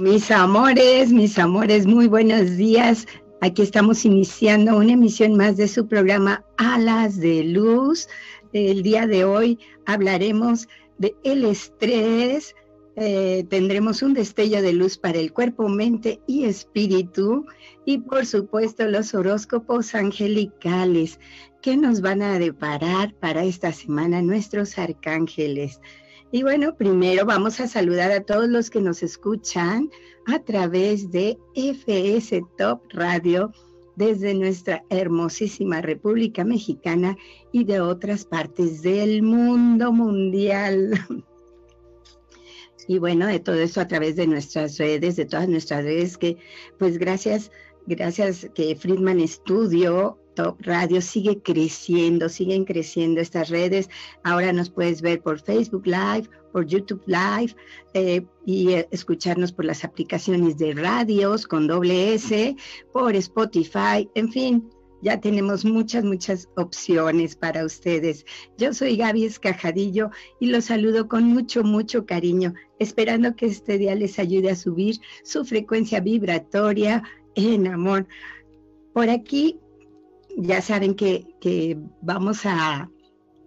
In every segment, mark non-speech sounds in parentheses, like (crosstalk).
Mis amores, mis amores, muy buenos días. Aquí estamos iniciando una emisión más de su programa Alas de Luz. El día de hoy hablaremos de estrés. Eh, tendremos un destello de luz para el cuerpo, mente y espíritu. Y por supuesto los horóscopos angelicales que nos van a deparar para esta semana nuestros arcángeles. Y bueno, primero vamos a saludar a todos los que nos escuchan a través de FS Top Radio desde nuestra hermosísima República Mexicana y de otras partes del mundo mundial. Y bueno, de todo esto a través de nuestras redes, de todas nuestras redes, que pues gracias, gracias que Friedman Studio Radio sigue creciendo, siguen creciendo estas redes. Ahora nos puedes ver por Facebook Live, por YouTube Live eh, y eh, escucharnos por las aplicaciones de radios con doble S, por Spotify, en fin. Ya tenemos muchas, muchas opciones para ustedes. Yo soy Gaby Escajadillo y los saludo con mucho, mucho cariño, esperando que este día les ayude a subir su frecuencia vibratoria en amor. Por aquí ya saben que, vamos a,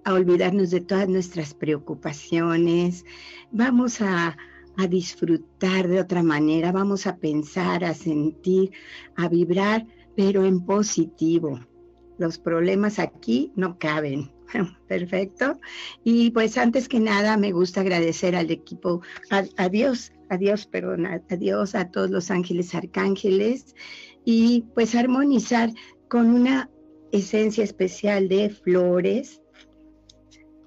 olvidarnos de todas nuestras preocupaciones, vamos a, a disfrutar de otra manera, vamos a pensar, a sentir, a vibrar, pero en positivo. Los problemas aquí no caben. (laughs) Perfecto. Y pues antes que nada me gusta agradecer al equipo, a, Dios, a Dios, perdón, a, a Dios, a todos los ángeles, arcángeles, y pues armonizar con una esencia especial de flores,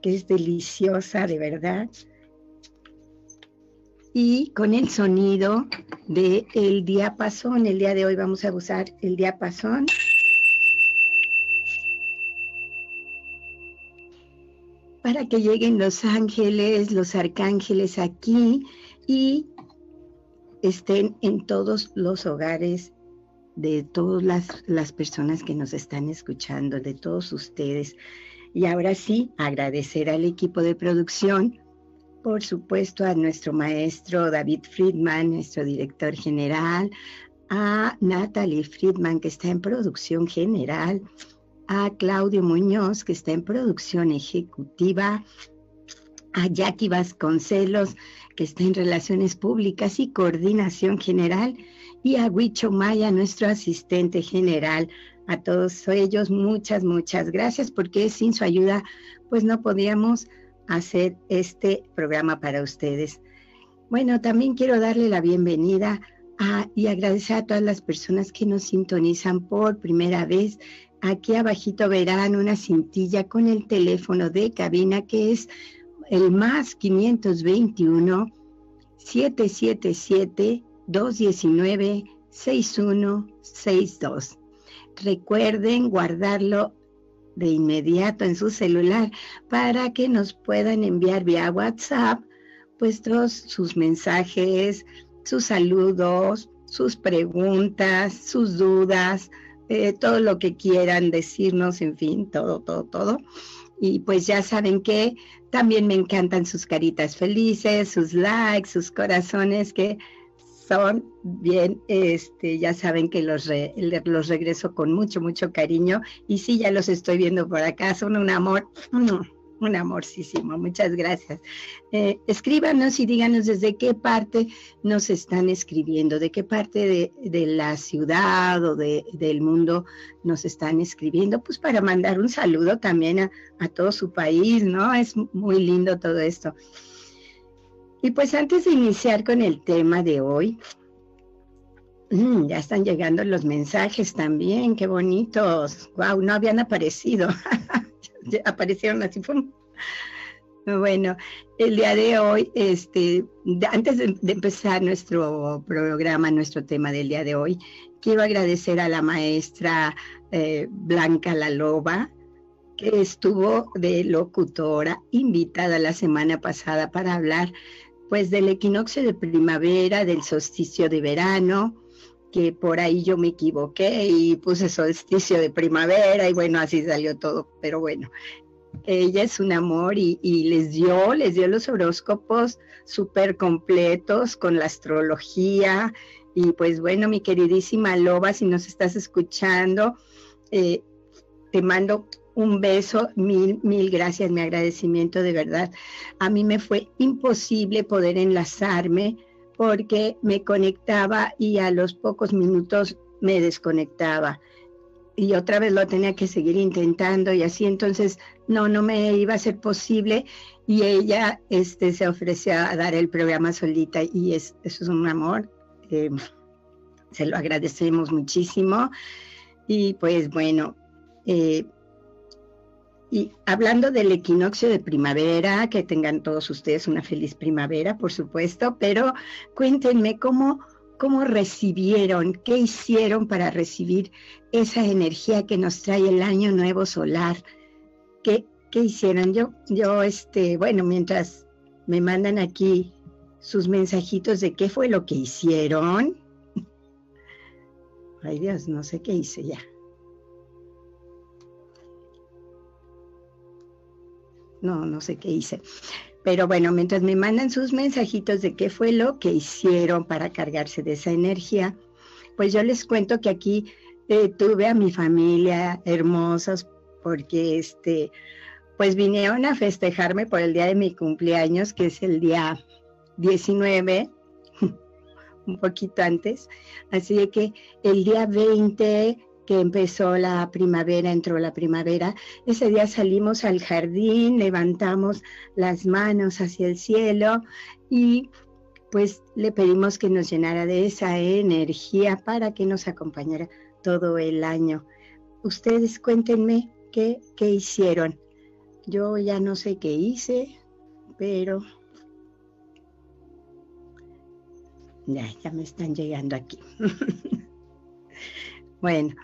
que es deliciosa de verdad. Y con el sonido de el diapasón, el día de hoy vamos a usar el diapasón. Para que lleguen los ángeles, los arcángeles aquí y estén en todos los hogares de todas las, personas que nos están escuchando, de todos ustedes. Y ahora sí, agradecer al equipo de producción, por supuesto a nuestro maestro David Friedman, nuestro director general, a Natalie Friedman, que está en producción general, a Claudio Muñoz, que está en producción ejecutiva, a Jackie Vasconcelos, que está en relaciones públicas y coordinación general, y a Huicho Maya, nuestro asistente general. A todos ellos, muchas, muchas gracias, porque sin su ayuda, pues no podíamos hacer este programa para ustedes. Bueno, también quiero darle la bienvenida y agradecer a todas las personas que nos sintonizan por primera vez. Aquí abajito verán una cintilla con el teléfono de cabina que es el más 521 777 219-6162. Recuerden guardarlo de inmediato en su celular para que nos puedan enviar vía WhatsApp todos sus mensajes, sus saludos, sus preguntas, sus dudas, eh, todo lo que quieran decirnos, en fin, todo, todo, todo. Y pues ya saben que también me encantan sus caritas felices, sus likes, sus corazones que son bien, este, ya saben que los, los regreso con mucho, mucho cariño. Y sí, ya los estoy viendo por acá, son un amor, (clears throat) un amorcísimo. Muchas gracias. Eh, escríbanos y díganos desde qué parte nos están escribiendo, de qué parte de, la ciudad o de, del mundo nos están escribiendo, pues para mandar un saludo también a, a todo su país, ¿no? Es muy lindo todo esto. Y pues antes de iniciar con el tema de hoy, mm, ya están llegando los mensajes también, qué bonitos. Wow, no habían aparecido. (laughs) Aparecieron así. Bueno, el día de hoy, este, antes de, empezar nuestro programa, nuestro tema del día de hoy, quiero agradecer a la maestra eh, Blanca La Loba, que estuvo de locutora invitada la semana pasada para hablar pues del equinoccio de primavera, del solsticio de verano, que por ahí yo me equivoqué y puse solsticio de primavera y bueno, así salió todo, pero bueno, ella es un amor y, les dio, les dio los horóscopos súper completos con la astrología. Y pues bueno, mi queridísima Loba, si nos estás escuchando, eh, te mando un beso, mil, mil gracias, mi agradecimiento de verdad. A mí me fue imposible poder enlazarme porque me conectaba y a los pocos minutos me desconectaba. Y otra vez lo tenía que seguir intentando y así. Entonces no, no me iba a ser posible. Y ella este, se ofreció a dar el programa solita y es, eso es un amor, eh, se lo agradecemos muchísimo. Y pues bueno, eh, y hablando del equinoccio de primavera, que tengan todos ustedes una feliz primavera, por supuesto, pero cuéntenme cómo cómo recibieron, qué hicieron para recibir esa energía que nos trae el año nuevo solar. ¿Qué, qué hicieron? Yo, yo, este, bueno, mientras me mandan aquí sus mensajitos de qué fue lo que hicieron. (laughs) Ay Dios, no sé qué hice ya. No, no sé qué hice. Pero bueno, mientras me mandan sus mensajitos de qué fue lo que hicieron para cargarse de esa energía, pues yo les cuento que aquí eh, tuve a mi familia hermosas porque este, pues vinieron a festejarme por el día de mi cumpleaños, que es el día 19, (laughs) un poquito antes. Así que el día 20 que empezó la primavera, entró la primavera. Ese día salimos al jardín, levantamos las manos hacia el cielo y pues le pedimos que nos llenara de esa energía para que nos acompañara todo el año. Ustedes cuéntenme qué, qué hicieron. Yo ya no sé qué hice, pero ya, ya me están llegando aquí. (laughs) bueno,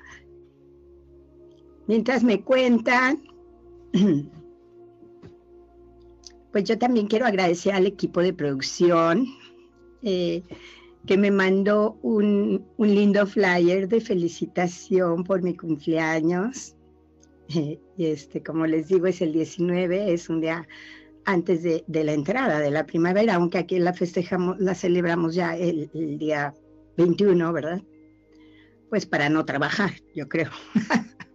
Mientras me cuentan, (clears throat) pues yo también quiero agradecer al equipo de producción eh, que me mandó un, lindo flyer de felicitación por mi cumpleaños. (laughs) y este, como les digo, es el 19, es un día antes de, la entrada de la primavera, aunque aquí la festejamos, la celebramos ya el, el día 21, ¿verdad? Pues para no trabajar, yo creo. (laughs)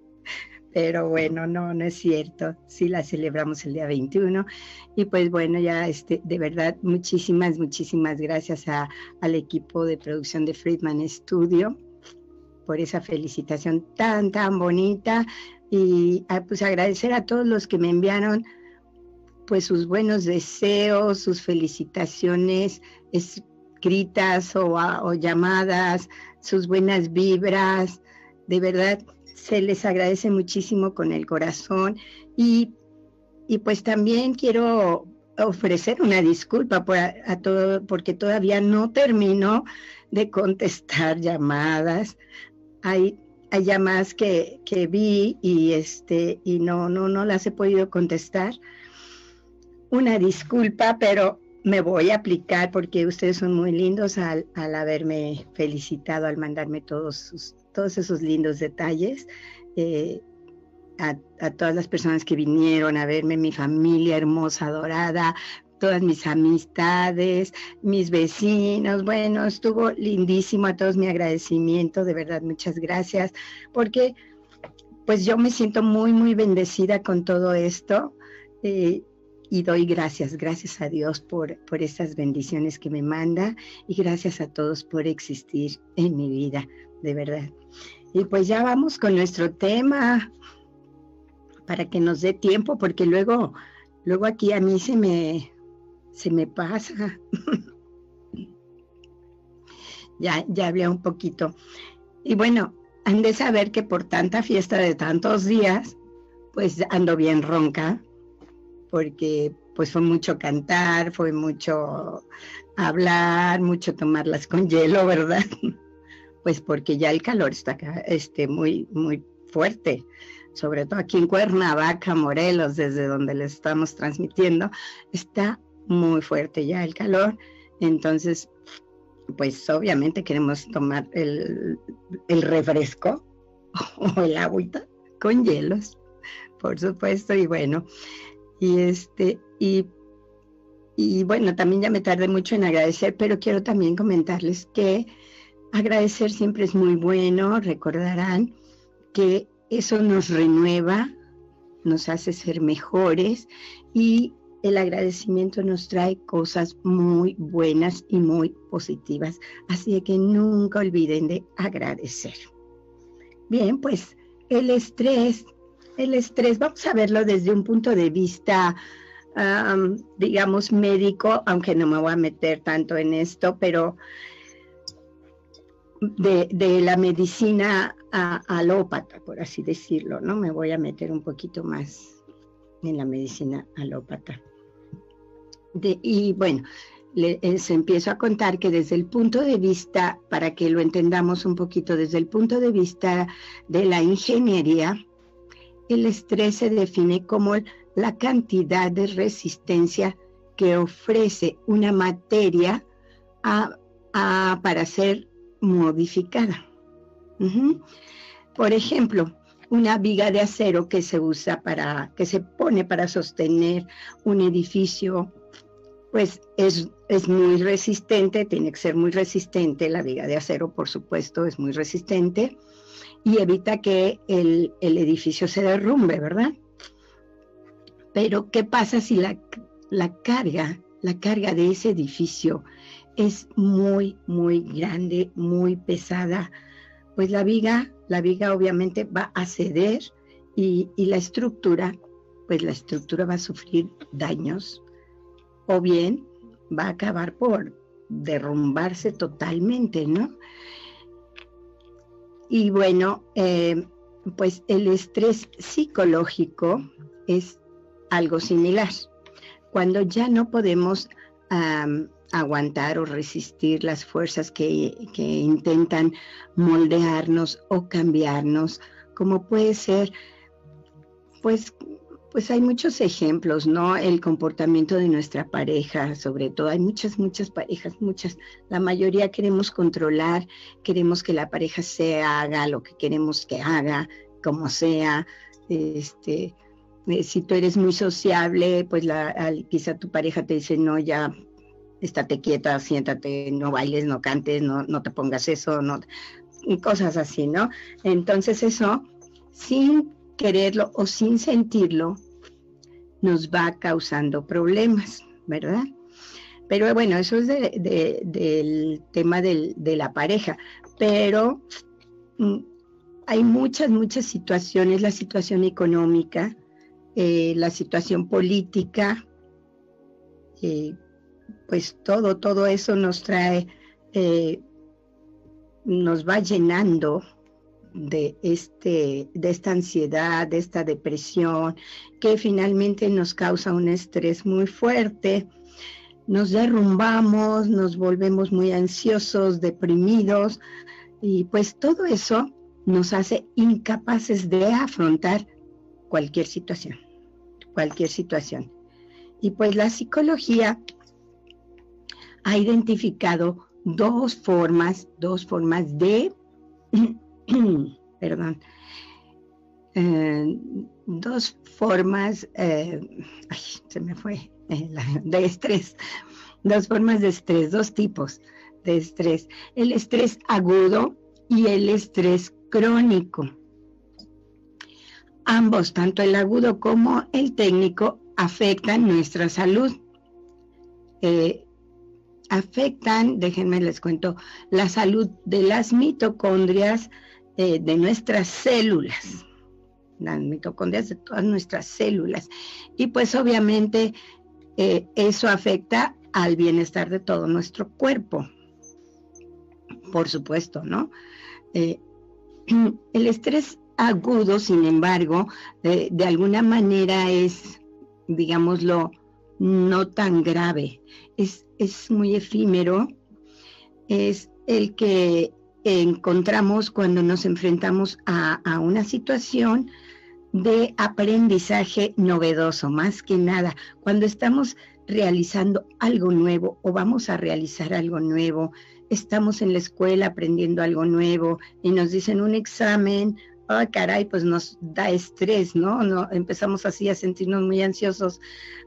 pero bueno, no, no es cierto. Sí la celebramos el día 21 y pues bueno, ya este, de verdad, muchísimas, muchísimas gracias al equipo de producción de Friedman Studio por esa felicitación tan, tan bonita y ah, pues agradecer a todos los que me enviaron pues sus buenos deseos, sus felicitaciones escritas o, o llamadas, sus buenas vibras. De verdad, se les agradece muchísimo con el corazón y, pues también quiero ofrecer una disculpa por a, todo, porque todavía no termino de contestar llamadas. Hay, hay llamadas que, que, vi y este y no, no, no las he podido contestar. Una disculpa, pero me voy a aplicar porque ustedes son muy lindos al, al haberme felicitado, al mandarme todos sus, todos esos lindos detalles. Eh, a, todas las personas que vinieron a verme, mi familia hermosa, adorada, todas mis amistades, mis vecinos. Bueno, estuvo lindísimo a todos mi agradecimiento, de verdad, muchas gracias, porque pues yo me siento muy, muy bendecida con todo esto eh, y doy gracias, gracias a Dios por, por estas bendiciones que me manda y gracias a todos por existir en mi vida, de verdad. Y pues ya vamos con nuestro tema para que nos dé tiempo, porque luego, luego aquí a mí se me, se me pasa. (laughs) ya, ya hablé un poquito. Y bueno, han de saber que por tanta fiesta de tantos días, pues ando bien ronca, porque pues fue mucho cantar, fue mucho hablar, mucho tomarlas con hielo, ¿verdad? (laughs) Pues porque ya el calor está este, muy, muy fuerte, sobre todo aquí en Cuernavaca, Morelos, desde donde les estamos transmitiendo, está muy fuerte ya el calor. Entonces, pues obviamente queremos tomar el, el refresco (laughs) o el agüita con hielos, por supuesto, y bueno, y este, y, y bueno, también ya me tardé mucho en agradecer, pero quiero también comentarles que agradecer siempre es muy bueno, recordarán que eso nos renueva, nos hace ser mejores y el agradecimiento nos trae cosas muy buenas y muy positivas. Así que nunca olviden de agradecer. Bien, pues el estrés, el estrés, vamos a verlo desde un punto de vista, digamos, médico, aunque no me voy a meter tanto en esto, pero de, la medicina alópata, por así decirlo, ¿no? Me voy a meter un poquito más en la medicina alópata y bueno, les empiezo a contar que desde el punto de vista, para que lo entendamos un poquito, desde el punto de vista de la ingeniería, el estrés se define como la cantidad de resistencia que ofrece una materia para ser modificada. Por ejemplo, una viga de acero que se usa para, que se pone para sostener un edificio pues es, es, muy resistente, tiene que ser muy resistente, la viga de acero por supuesto es muy resistente y evita que el, edificio se derrumbe, ¿verdad? Pero ¿qué pasa si la, la carga, la carga de ese edificio es muy, muy grande, muy pesada? Pues la viga, la viga obviamente va a ceder y, y la estructura, pues la estructura va a sufrir daños o bien va a acabar por derrumbarse totalmente, ¿no? Y bueno, eh, pues el estrés psicológico es algo similar. Cuando ya no podemos aguantar o resistir las fuerzas que, que intentan moldearnos o cambiarnos, como puede ser pues pues hay muchos ejemplos, ¿no? El comportamiento de nuestra pareja, sobre todo. Hay muchas, muchas parejas, muchas. La mayoría queremos controlar, queremos que la pareja se haga lo que queremos que haga, como sea. Este, eh, si tú eres muy sociable, pues quizá tu pareja te dice, no, ya estate quieta, siéntate, no bailes, no cantes, no, no te pongas eso, no, cosas así, ¿no? Entonces eso, sin quererlo o sin sentirlo, nos va causando problemas, ¿verdad? Pero bueno, eso es del tema de la pareja, pero mm, hay muchas, muchas situaciones, la situación económica, eh, la situación política, eh, pues todo, todo eso nos trae, eh, nos va llenando de, este, de esta ansiedad, de esta depresión, que finalmente nos causa un estrés muy fuerte. Nos derrumbamos, nos volvemos muy ansiosos, deprimidos, y pues todo eso nos hace incapaces de afrontar cualquier situación, cualquier situación. Y pues la psicología ha identificado dos formas, dos formas de (clears throat) perdón, eh, dos formas, eh, se me fue, eh, de estrés, dos formas de estrés, dos tipos de estrés, el estrés agudo y el estrés crónico. Ambos, tanto el agudo como el técnico, afectan nuestra salud. Afectan, déjenme les cuento, la salud de las mitocondrias, eh, de nuestras células, las mitocondrias de todas nuestras células. Y pues obviamente eh, eso afecta al bienestar de todo nuestro cuerpo, por supuesto, ¿no? Eh, (clears throat) el estrés agudo, sin embargo, de alguna manera es, digámoslo, no tan grave, es, es muy efímero, es el que encontramos cuando nos enfrentamos a, a una situación de aprendizaje novedoso, más que nada, cuando estamos realizando algo nuevo o vamos a realizar algo nuevo, estamos en la escuela aprendiendo algo nuevo y nos dicen un examen, ah, caray, pues nos da estrés, ¿no? ¿no? Empezamos así a sentirnos muy ansiosos,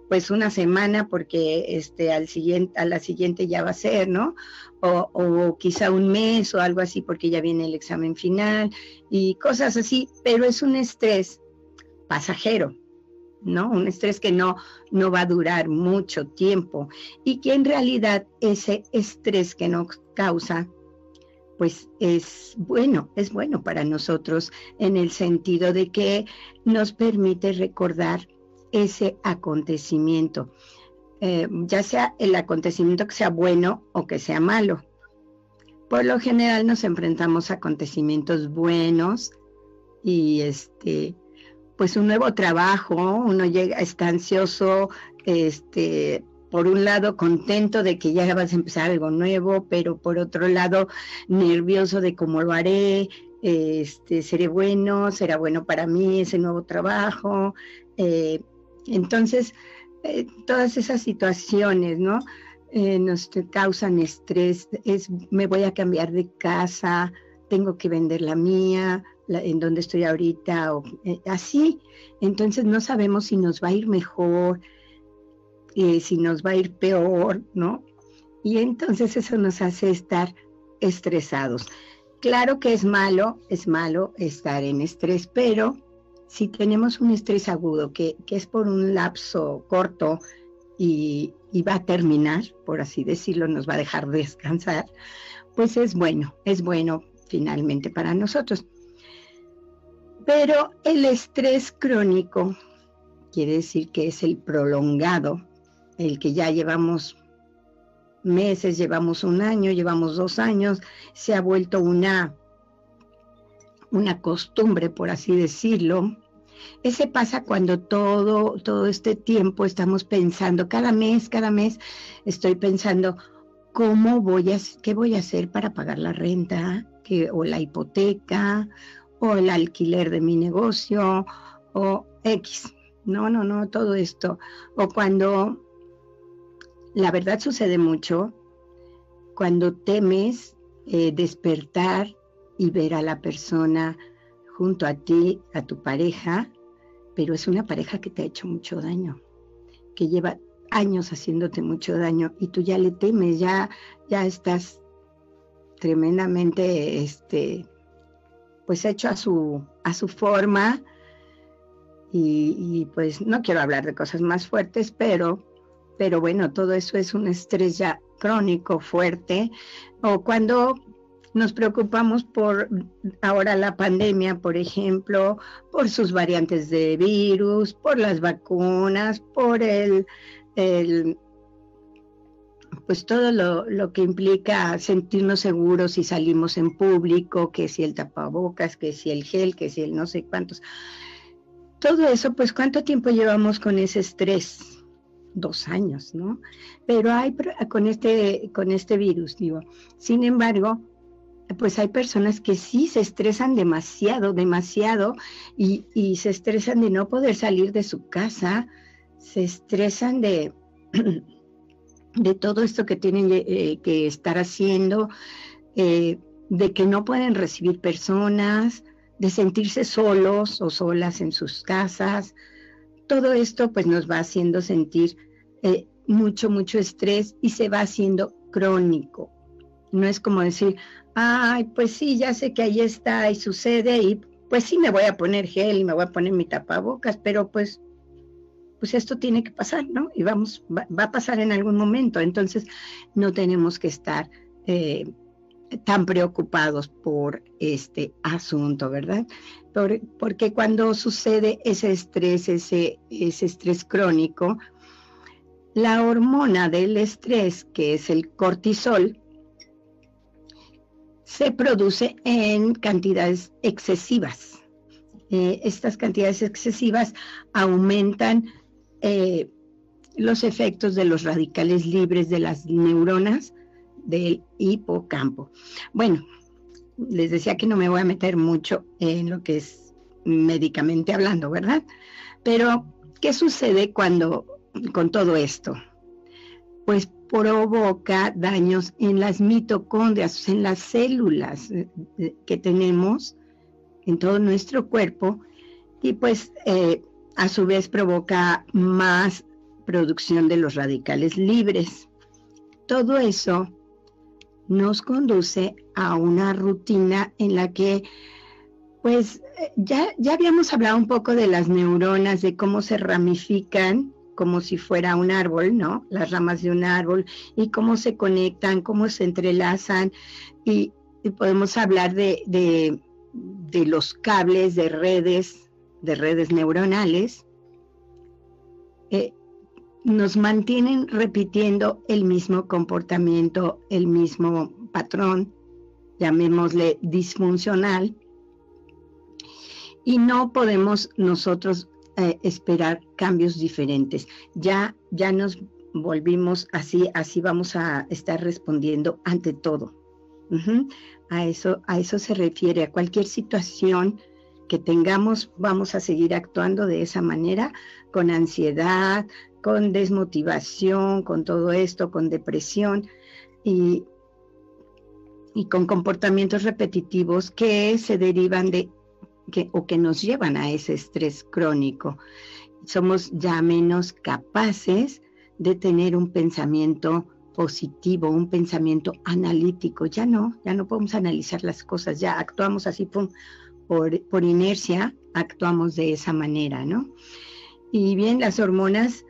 pues una semana porque este, al siguiente, a la siguiente ya va a ser, ¿no? O, o quizá un mes o algo así porque ya viene el examen final y cosas así, pero es un estrés pasajero, ¿no? Un estrés que no, no va a durar mucho tiempo y que en realidad ese estrés que nos causa, pues es bueno, es bueno para nosotros en el sentido de que nos permite recordar ese acontecimiento, eh, ya sea el acontecimiento que sea bueno o que sea malo. Por lo general nos enfrentamos a acontecimientos buenos y este pues un nuevo trabajo, uno llega, está ansioso, este, por un lado contento de que ya vas a empezar algo nuevo, pero por otro lado nervioso de cómo lo haré, este, seré bueno, será bueno para mí ese nuevo trabajo. Eh, entonces, eh, todas esas situaciones, ¿no? Eh, nos causan estrés, es, me voy a cambiar de casa, tengo que vender la mía, en donde estoy ahorita, o así. Entonces no sabemos si nos va a ir mejor, eh, si nos va a ir peor, ¿no? Y entonces eso nos hace estar estresados. Claro que es malo, es malo estar en estrés, pero si tenemos un estrés agudo que, que es por un lapso corto y, y, va a terminar, por así decirlo, nos va a dejar (laughs) descansar, pues es bueno, es bueno finalmente para nosotros. Pero el estrés crónico quiere decir que es el prolongado, el que ya llevamos meses, llevamos un año, llevamos dos años, se ha vuelto una, una costumbre, por así decirlo. Ese pasa cuando todo, todo este tiempo estamos pensando, cada mes, cada mes estoy pensando, ¿cómo voy a, qué voy a hacer para pagar la renta o la hipoteca o el alquiler de mi negocio o X. No, no, no, todo esto. O cuando la verdad sucede mucho, cuando temes eh, despertar y ver a la persona junto a ti, a tu pareja, pero es una pareja que te ha hecho mucho daño, que lleva años haciéndote mucho daño y tú ya le temes, ya, ya estás tremendamente este, pues hecho a su, a su forma. Y, pues no quiero hablar de cosas más fuertes, pero, pero bueno, todo eso es un estrés ya crónico, fuerte. O cuando nos preocupamos por ahora la pandemia, por ejemplo, por sus variantes de virus, por las vacunas, por el, pues todo lo, que implica sentirnos seguros si salimos en público, que si el tapabocas, que si el gel, que si el no sé cuántos. Todo eso, pues cuánto tiempo llevamos con ese estrés? Dos años, ¿no? Pero hay con este, con este virus, digo. Sin embargo, pues hay personas que sí se estresan demasiado, demasiado, y, y se estresan de no poder salir de su casa, se estresan de (clears throat) de todo esto que tienen eh, que estar haciendo, eh, de que no pueden recibir personas, de sentirse solos o solas en sus casas. Todo esto pues nos va haciendo sentir eh, mucho, mucho estrés y se va haciendo crónico. No es como decir, ay, pues sí, ya sé que ahí está y sucede y pues sí me voy a poner gel y me voy a poner mi tapabocas, pero pues pues esto tiene que pasar, ¿no? Y vamos, va, a pasar en algún momento. Entonces, no tenemos que estar eh, tan preocupados por este asunto, ¿verdad? porque cuando sucede ese estrés, ese, ese estrés crónico, la hormona del estrés, que es el cortisol, se produce en cantidades excesivas. Eh, estas cantidades excesivas aumentan eh, los efectos de los radicales libres de las neuronas del hipocampo. Bueno, les decía que no me voy a meter mucho en lo que es médicamente hablando, ¿verdad? Pero, ¿qué sucede cuando con todo esto? Pues provoca daños en las mitocondrias, en las células eh, que tenemos en todo nuestro cuerpo y pues eh, a su vez provoca más producción de los radicales libres. Todo eso nos conduce a una rutina en la que pues eh, ya, ya habíamos hablado un poco de las neuronas, de cómo se ramifican como si fuera un árbol, ¿no? Las ramas de un árbol y cómo se conectan, cómo se entrelazan y, podemos hablar de, de, los cables de redes, de redes neuronales. Eh, nos mantienen repitiendo el mismo comportamiento, el mismo patrón, llamémosle disfuncional, y no podemos nosotros eh, esperar cambios diferentes. Ya, ya nos volvimos así, así vamos a estar respondiendo ante todo. a, eso, a eso se refiere, a cualquier situación que tengamos, vamos a seguir actuando de esa manera, con ansiedad, con desmotivación, con todo esto, con depresión y, y con comportamientos repetitivos que se derivan de o que nos llevan a ese estrés crónico. Somos ya menos capaces de tener un pensamiento positivo, un pensamiento analítico. Ya no, ya no podemos analizar las cosas, ya actuamos así por, por inercia, actuamos de esa manera, ¿no? Y bien, las hormonas,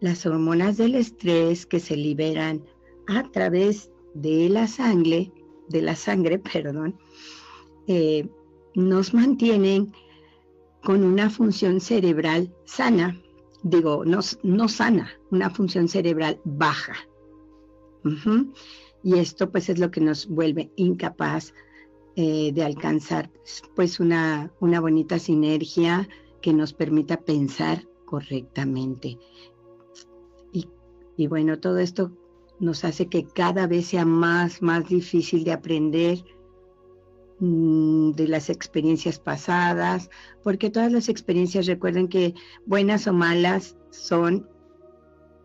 las hormonas del estrés que se liberan a través de la sangre, de la sangre, (laughs) perdón, eh, nos mantienen con una función cerebral sana, digo, no, sana, una función cerebral baja. Y esto pues es lo que nos vuelve incapaz eh, de alcanzar pues una, una bonita sinergia que nos permita pensar correctamente. Y, y bueno, todo esto nos hace que cada vez sea más, más difícil de aprender, de las experiencias pasadas, porque todas las experiencias, recuerden que buenas o malas, son,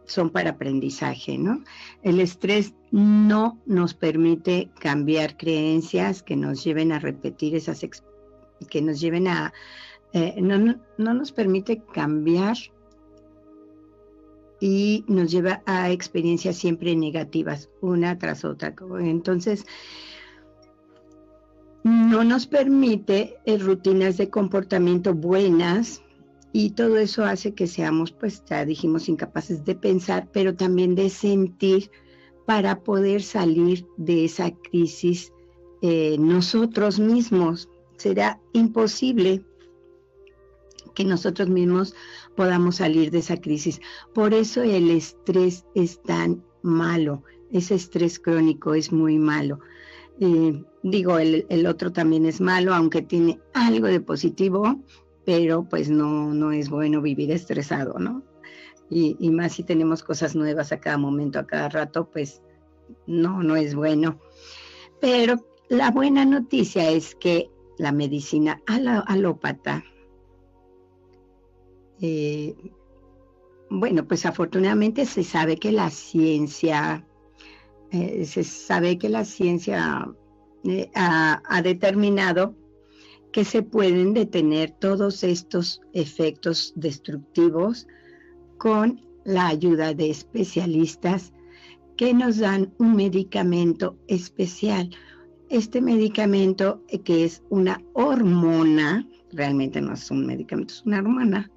son para aprendizaje, ¿no? El estrés no nos permite cambiar creencias que nos lleven a repetir esas, que nos lleven a, eh, no, no nos permite cambiar y nos lleva a experiencias siempre negativas, una tras otra. Entonces, no nos permite eh, rutinas de comportamiento buenas y todo eso hace que seamos, pues ya dijimos, incapaces de pensar, pero también de sentir para poder salir de esa crisis eh, nosotros mismos. Será imposible que nosotros mismos podamos salir de esa crisis. Por eso el estrés es tan malo, ese estrés crónico es muy malo. Eh, digo, el, otro también es malo, aunque tiene algo de positivo, pero pues no, no es bueno vivir estresado, ¿no? Y, más si tenemos cosas nuevas a cada momento, a cada rato, pues no, no es bueno. Pero la buena noticia es que la medicina alópata, eh, bueno, pues afortunadamente se sabe que la ciencia eh, se sabe que la ciencia eh, ha, determinado que se pueden detener todos estos efectos destructivos con la ayuda de especialistas que nos dan un medicamento especial. Este medicamento eh, que es una hormona, realmente no es un medicamento, es una hormona,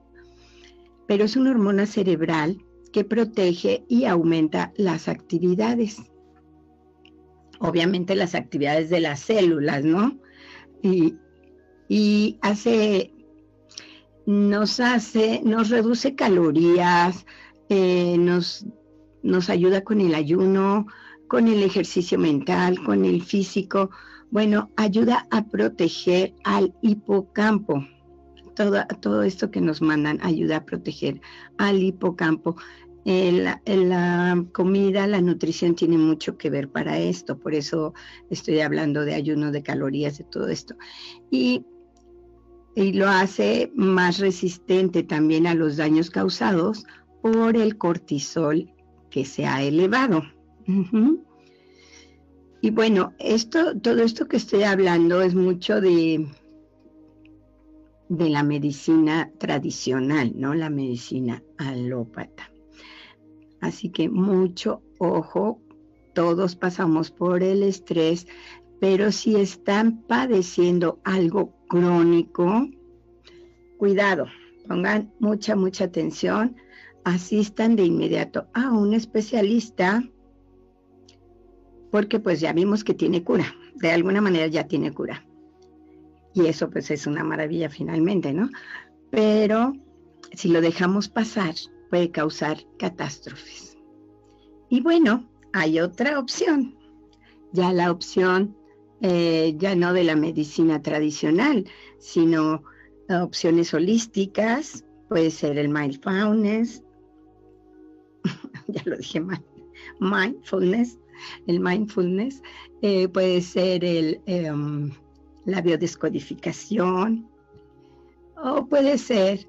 pero es una hormona cerebral que protege y aumenta las actividades obviamente las actividades de las células, ¿no? Y, hace, nos hace, nos reduce calorías, eh, nos, nos ayuda con el ayuno, con el ejercicio mental, con el físico. Bueno, ayuda a proteger al hipocampo. Todo, todo esto que nos mandan ayuda a proteger al hipocampo. La comida, la nutrición tiene mucho que ver para esto, por eso estoy hablando de ayuno de calorías, de todo esto. Y, lo hace más resistente también a los daños causados por el cortisol que se ha elevado. Y bueno, esto, todo esto que estoy hablando es mucho de, de la medicina tradicional, ¿no? La medicina alópata. Así que mucho ojo, todos pasamos por el estrés, pero si están padeciendo algo crónico, cuidado, pongan mucha, mucha atención, asistan de inmediato a un especialista porque pues ya vimos que tiene cura, de alguna manera ya tiene cura. Y eso pues es una maravilla finalmente, ¿no? Pero si lo dejamos pasar, puede causar catástrofes. Y bueno, hay otra opción, ya la opción eh, ya no de la medicina tradicional, sino opciones holísticas, puede ser el mindfulness, (laughs) ya lo dije mal, mindfulness, el mindfulness, eh, puede ser el, em, la biodescodificación o puede ser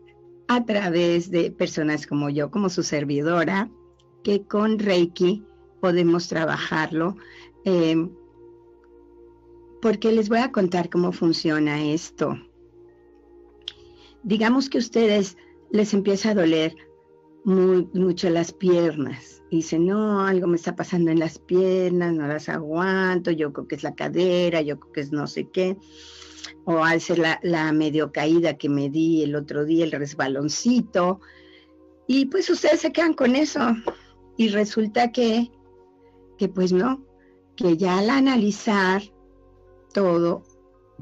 a través de personas como yo, como su servidora, que con Reiki podemos trabajarlo. Em, porque les voy a contar cómo funciona esto. Digamos que a ustedes les empieza a doler mucho las piernas dice, no, algo me está pasando en las piernas, no las aguanto, yo creo que es la cadera, yo creo que es no sé qué, o al ser la, la medio caída que me di el otro día, el resbaloncito, y pues ustedes se quedan con eso, y resulta que, que pues no, que ya al analizar todo,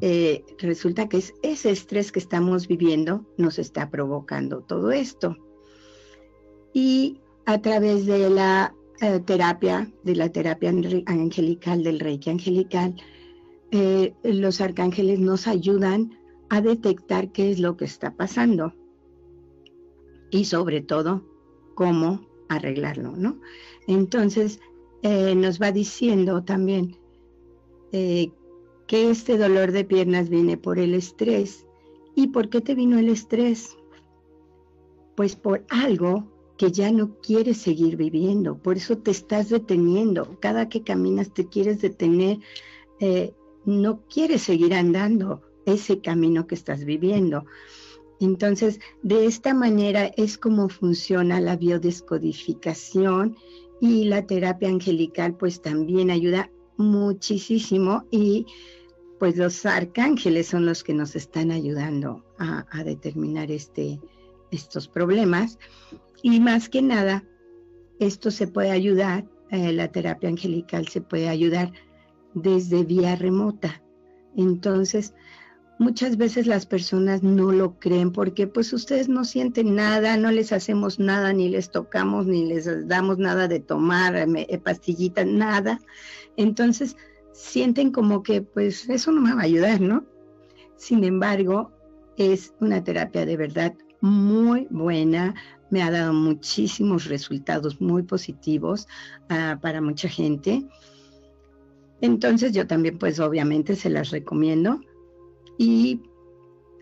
eh, resulta que es ese estrés que estamos viviendo nos está provocando todo esto. Y a través de la eh, terapia, de la terapia angelical, del reiki angelical, eh, los arcángeles nos ayudan a detectar qué es lo que está pasando y sobre todo cómo arreglarlo, ¿no? Entonces eh, nos va diciendo también que este dolor de piernas viene por el estrés. ¿Y por qué te vino el estrés? Pues por algo que ya no quieres seguir viviendo, por eso te estás deteniendo. Cada que caminas te quieres detener, eh, no quieres seguir andando ese camino que estás viviendo. Entonces, de esta manera es como funciona la biodescodificación y la terapia angelical, pues también ayuda muchísimo y pues los arcángeles son los que nos están ayudando a, determinar este, estos problemas. Y más que nada, esto se puede ayudar, eh, la terapia angelical se puede ayudar desde vía remota. Entonces, muchas veces las personas no lo creen porque pues ustedes no sienten nada, no les hacemos nada, ni les tocamos, ni les damos nada de tomar, eh, eh, pastillitas, nada. Entonces, sienten como que pues eso no me va a ayudar, ¿no? Sin embargo, es una terapia de verdad muy buena, me ha dado muchísimos resultados muy positivos ah, para mucha gente. Entonces yo también pues obviamente se las recomiendo y,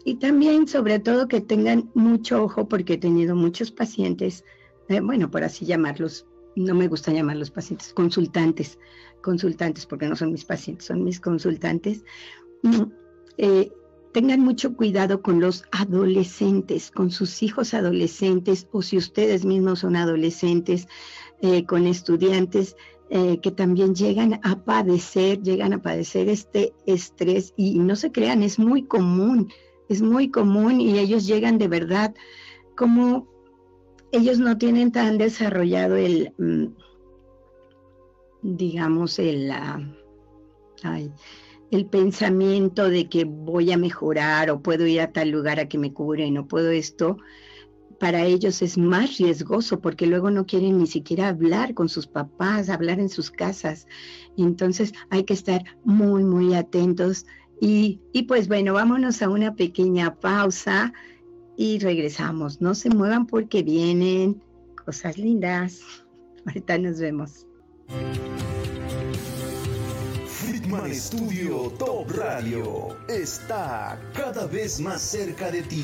y también sobre todo que tengan mucho ojo porque he tenido muchos pacientes, eh, bueno, por así llamarlos, no me gusta llamarlos pacientes, consultantes, consultantes porque no son mis pacientes, son mis consultantes. Mm, eh, tengan mucho cuidado con los adolescentes, con sus hijos adolescentes o si ustedes mismos son adolescentes, eh, con estudiantes eh, que también llegan a padecer, llegan a padecer este estrés y no se crean, es muy común, es muy común y ellos llegan de verdad. Como ellos no tienen tan desarrollado el, mm, digamos, el... ay, el pensamiento de que voy a mejorar o puedo ir a tal lugar a que me curen o puedo esto, para ellos es más riesgoso porque luego no quieren ni siquiera hablar con sus papás, hablar en sus casas. Entonces hay que estar muy, muy atentos. Y, y pues bueno, vámonos a una pequeña pausa y regresamos. No se muevan porque vienen cosas lindas. (laughs) Ahorita nos vemos. Friedman Studio Top Radio está cada vez más cerca de ti.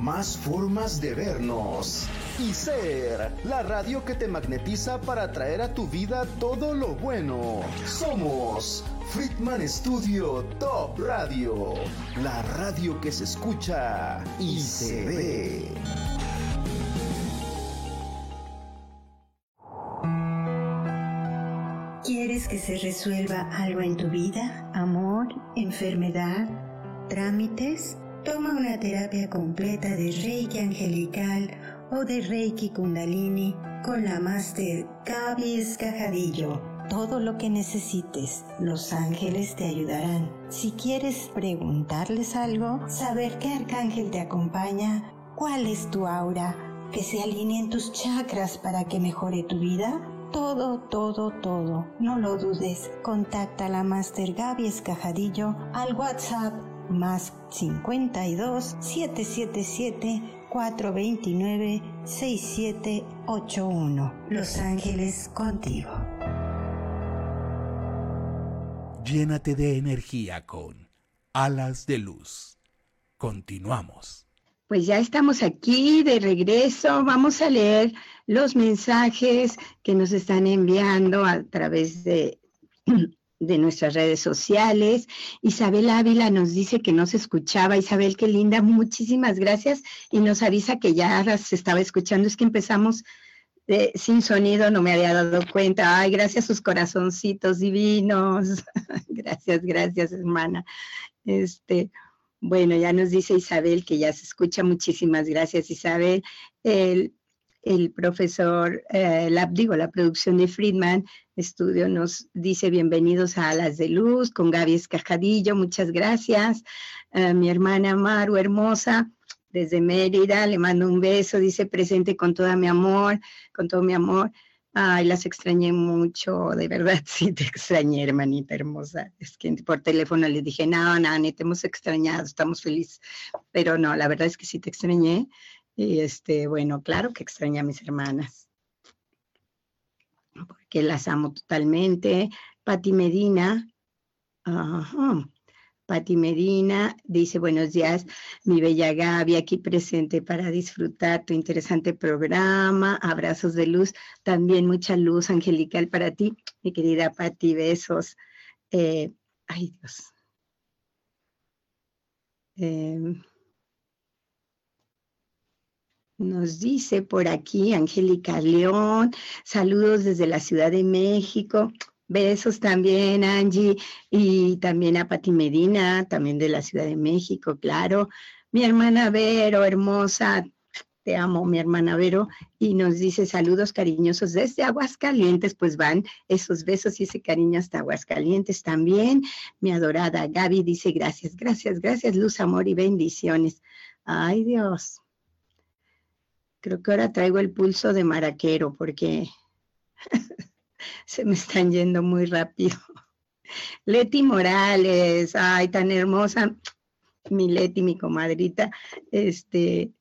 más formas de vernos y ser la radio que te magnetiza para atraer a tu vida todo lo bueno. Somos Friedman Studio Top Radio, la radio que se escucha y se ve. ¿Quieres que se resuelva algo en tu vida? ¿Amor? ¿Enfermedad? ¿Trámites? Toma una terapia completa de Reiki Angelical o de Reiki Kundalini con la Master Gaby Escajadillo. Todo lo que necesites, los ángeles te ayudarán. Si quieres preguntarles algo, saber qué arcángel te acompaña, cuál es tu aura, que se alineen tus chakras para que mejore tu vida, todo, todo, todo. No lo dudes. Contacta a la Master Gaby Escajadillo al WhatsApp más 52 777 429 6781. Los Ángeles contigo. Llénate de energía con alas de luz. Continuamos. Pues ya estamos aquí de regreso. Vamos a leer los mensajes que nos están enviando a través de (clears throat) de nuestras redes sociales. Isabel Ávila nos dice que no se escuchaba. Isabel, qué linda, muchísimas gracias. Y nos avisa que ya se estaba escuchando. Es que empezamos eh, sin sonido, no me había dado cuenta. Ay, gracias sus corazoncitos divinos. (laughs) gracias, gracias, hermana. Este, bueno, ya nos dice Isabel que ya se escucha. Muchísimas gracias, Isabel. El, el profesor, eh, la, digo, la producción de Friedman Estudio nos dice bienvenidos a Alas de Luz con Gaby Escajadillo, muchas gracias. Eh, mi hermana Maru, hermosa, desde Mérida, le mando un beso, dice presente con todo mi amor, con todo mi amor. Ay, las extrañé mucho, de verdad, (laughs) sí te extrañé, hermanita hermosa. Es que por teléfono le dije, no, no, te hemos extrañado, estamos felices. Pero no, la verdad es que sí te extrañé. Y este, bueno, claro que extraña a mis hermanas, porque las amo totalmente. Pati Medina, ajá. Pati Medina dice, buenos días, mi bella Gaby, aquí presente para disfrutar tu interesante programa. Abrazos de luz, también mucha luz angelical para ti, mi querida Pati, besos. Eh, ay, Dios. Eh, nos dice por aquí Angélica León, saludos desde la Ciudad de México. Besos también, Angie, y también a Pati Medina, también de la Ciudad de México, claro. Mi hermana Vero, hermosa, te amo, mi hermana Vero, y nos dice saludos cariñosos desde Aguascalientes, pues van esos besos y ese cariño hasta Aguascalientes también. Mi adorada Gaby dice gracias, gracias, gracias, luz, amor y bendiciones. Ay Dios, Creo que ahora traigo el pulso de maraquero porque (laughs) se me están yendo muy rápido. (laughs) Leti Morales, ay, tan hermosa, mi Leti, mi comadrita, este,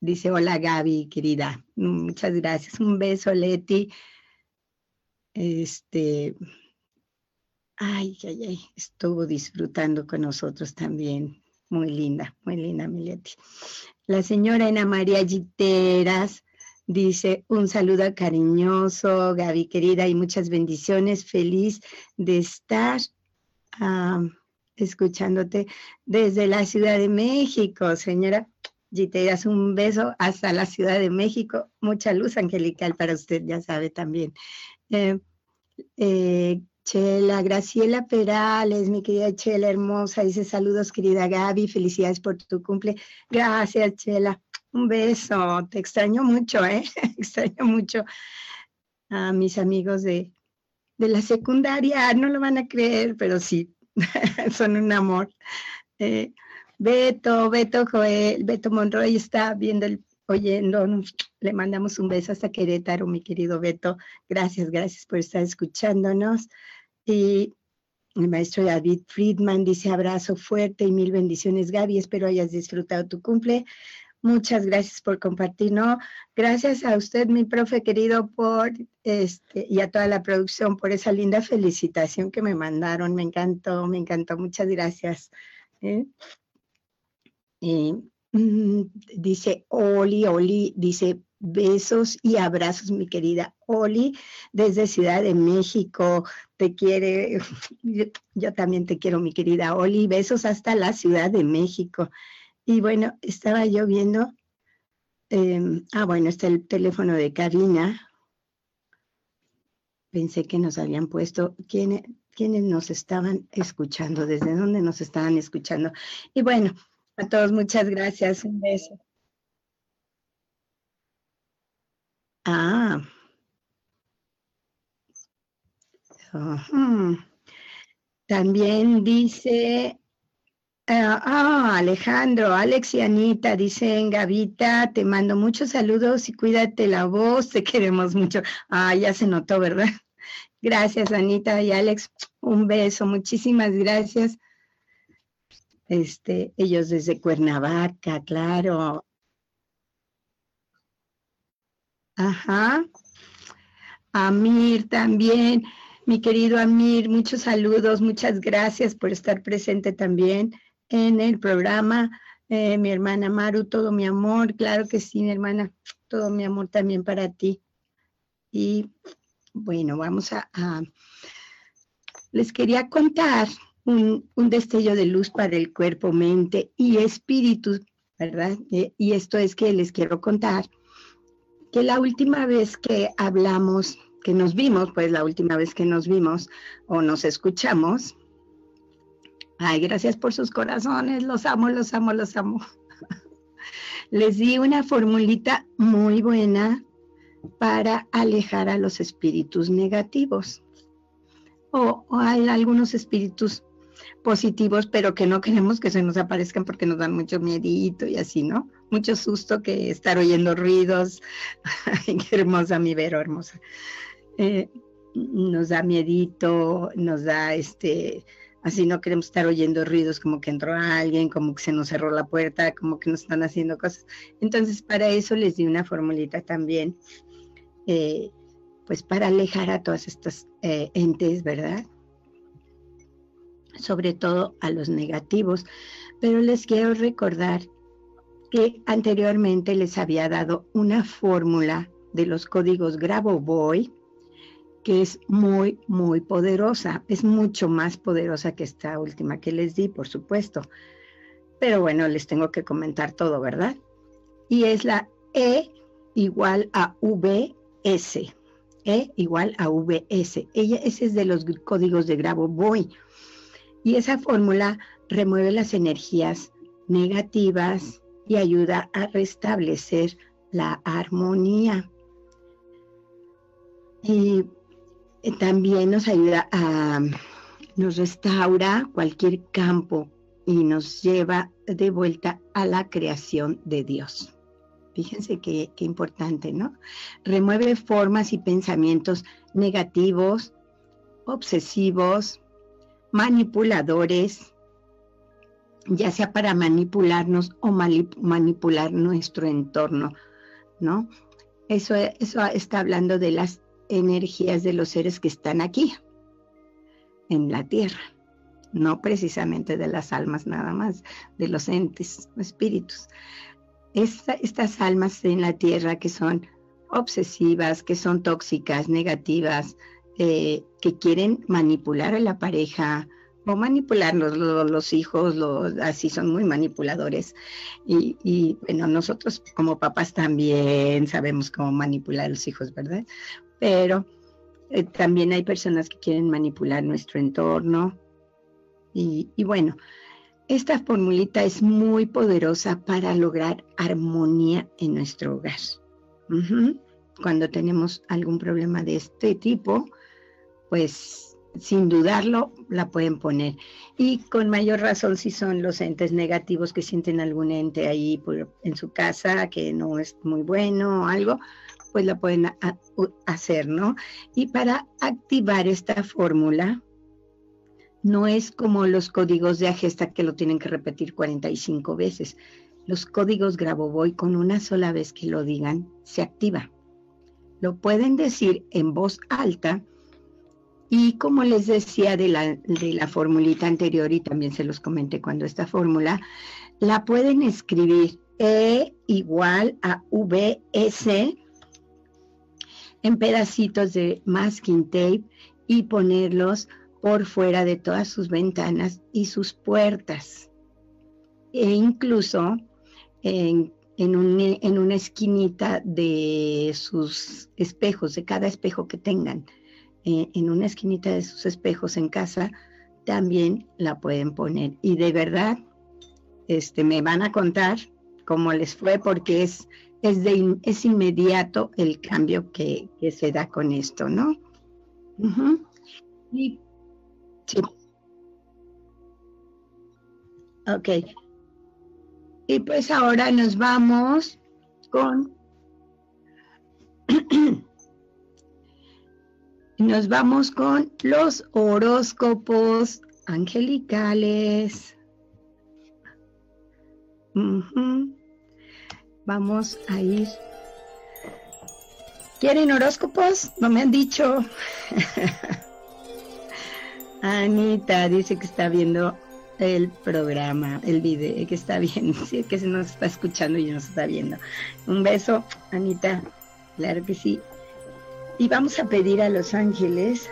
dice, hola Gaby, querida, muchas gracias, un beso Leti, este, ay, ay, ay, estuvo disfrutando con nosotros también, muy linda, muy linda mi Leti. La señora Ana María Giteras dice un saludo cariñoso, Gaby querida, y muchas bendiciones. Feliz de estar escuchándote desde la Ciudad de México, señora. Giteras, un beso hasta la Ciudad de México. Mucha luz angelical para usted, ya sabe también. Eh, eh, Chela, Graciela Perales, mi querida Chela hermosa, dice saludos querida Gaby, felicidades por tu cumple. Gracias Chela, un beso, te extraño mucho, ¿eh? (laughs) extraño mucho a mis amigos de, de la secundaria, no lo van a creer, pero sí, (laughs) son un amor. Eh, Beto, Beto Joel, Beto Monroy está viendo el oyendo, le mandamos un beso hasta Querétaro, mi querido Beto. Gracias, gracias por estar escuchándonos. Y el maestro David Friedman dice abrazo fuerte y mil bendiciones, Gaby. Espero hayas disfrutado tu cumple. Muchas gracias por compartir, ¿no? Gracias a usted, mi profe querido, por este, y a toda la producción por esa linda felicitación que me mandaron. Me encantó, me encantó. Muchas gracias. ¿eh? Y, dice Oli, Oli, dice besos y abrazos, mi querida Oli, desde Ciudad de México. Te quiere, (laughs) yo, también te quiero, mi querida Oli. Besos hasta la Ciudad de México. Y bueno, estaba yo viendo, em, ah, bueno, está el teléfono de Karina. Pensé que nos habían puesto quiénes, quiénes nos estaban escuchando, desde dónde nos estaban escuchando. Y bueno, a todos muchas gracias. Un beso. Ah. También dice, ah, ah, Alejandro, Alex y Anita, dicen Gavita, te mando muchos saludos y cuídate la voz, te queremos mucho. Ah, ya se notó, ¿verdad? Gracias, Anita y Alex. Un beso, muchísimas gracias. Este, ellos desde Cuernavaca, claro. Ajá. Amir también, mi querido Amir, muchos saludos, muchas gracias por estar presente también en el programa. Eh, mi hermana Maru, todo mi amor, claro que sí, mi hermana, todo mi amor también para ti. Y bueno, vamos a les quería contar un, destello de luz para el cuerpo, mente y espíritu, ¿verdad? Y esto es que les quiero contar que la última vez que hablamos, que nos vimos, pues la última vez que nos vimos o nos escuchamos, ay, gracias por sus corazones, los amo, los amo, los amo. (laughs) Les di una formulita muy buena para alejar a los espíritus negativos. O, o hay algunos espíritus positivos, pero que no queremos que se nos aparezcan porque nos dan mucho miedito y así, ¿no? Mucho susto que estar oyendo ruidos. (laughs) Ay, qué hermosa mi Vero, hermosa. Eh, nos da miedito, nos da este, así no queremos estar oyendo ruidos como que entró alguien, como que se nos cerró la puerta, como que nos están haciendo cosas. Entonces, para eso les di una formulita también, eh, pues para alejar a todas estas eh, entes, ¿verdad? Sobre todo a los negativos. Pero les quiero recordar que anteriormente les había dado una fórmula de los códigos Grabovoi que es muy, muy poderosa. Es mucho más poderosa que esta última que les di, por supuesto. Pero bueno, les tengo que comentar todo, ¿verdad? Y es la E igual a VS. E igual a VS. Ella, ese es de los códigos de Grabovoi. Y esa fórmula remueve las energías negativas y ayuda a restablecer la armonía. Y también nos ayuda a, nos restaura cualquier campo y nos lleva de vuelta a la creación de Dios. Fíjense qué, qué importante, ¿no? Remueve formas y pensamientos negativos, obsesivos, manipuladores, ya sea para manipularnos o manipular nuestro entorno, ¿no? Eso, eso está hablando de las energías de los seres que están aquí, en la tierra, no precisamente de las almas nada más, de los entes, espíritus. estas almas en la tierra que son obsesivas, que son tóxicas, negativas, eh, que quieren manipular a la pareja, o manipularlos los, hijos, los, así son muy manipuladores. Y, bueno, nosotros como papás también sabemos cómo manipular a los hijos, ¿verdad? Pero eh, también hay personas que quieren manipular nuestro entorno. Y bueno, esta formulita es muy poderosa para lograr armonía en nuestro hogar. Cuando tenemos algún problema de este tipo, pues sin dudarlo la pueden poner. Y con mayor razón si son los entes negativos que sienten algún ente ahí en su casa que no es muy bueno o algo, pues la pueden hacer, ¿no? Y para activar esta fórmula, no es como los códigos de Agesta que lo tienen que repetir 45 veces. Los códigos Grabovoi con una sola vez que lo digan se activa. Lo pueden decir en voz alta y como les decía de la, de la formulita anterior y también se los comenté cuando esta fórmula, la pueden escribir E igual a VS en pedacitos de masking tape y ponerlos por fuera de todas sus ventanas y sus puertas. E incluso en, en, una esquinita de sus espejos, de cada espejo que tengan, eh, en una esquinita de sus espejos en casa, también la pueden poner. Y de verdad, este, me van a contar cómo les fue porque es es, de, es inmediato el cambio que, se da con esto, ¿no? y, sí. Ok. Y pues ahora nos vamos con... (clears throat) nos vamos con los horóscopos angelicales. Vamos a ir. ¿Quieren horóscopos? No me han dicho. (laughs) Anita dice que está viendo el programa, el video, que está viendo, (laughs) sí, que se nos está escuchando y nos está viendo. Un beso, Anita, claro que sí. Y vamos a pedir a los ángeles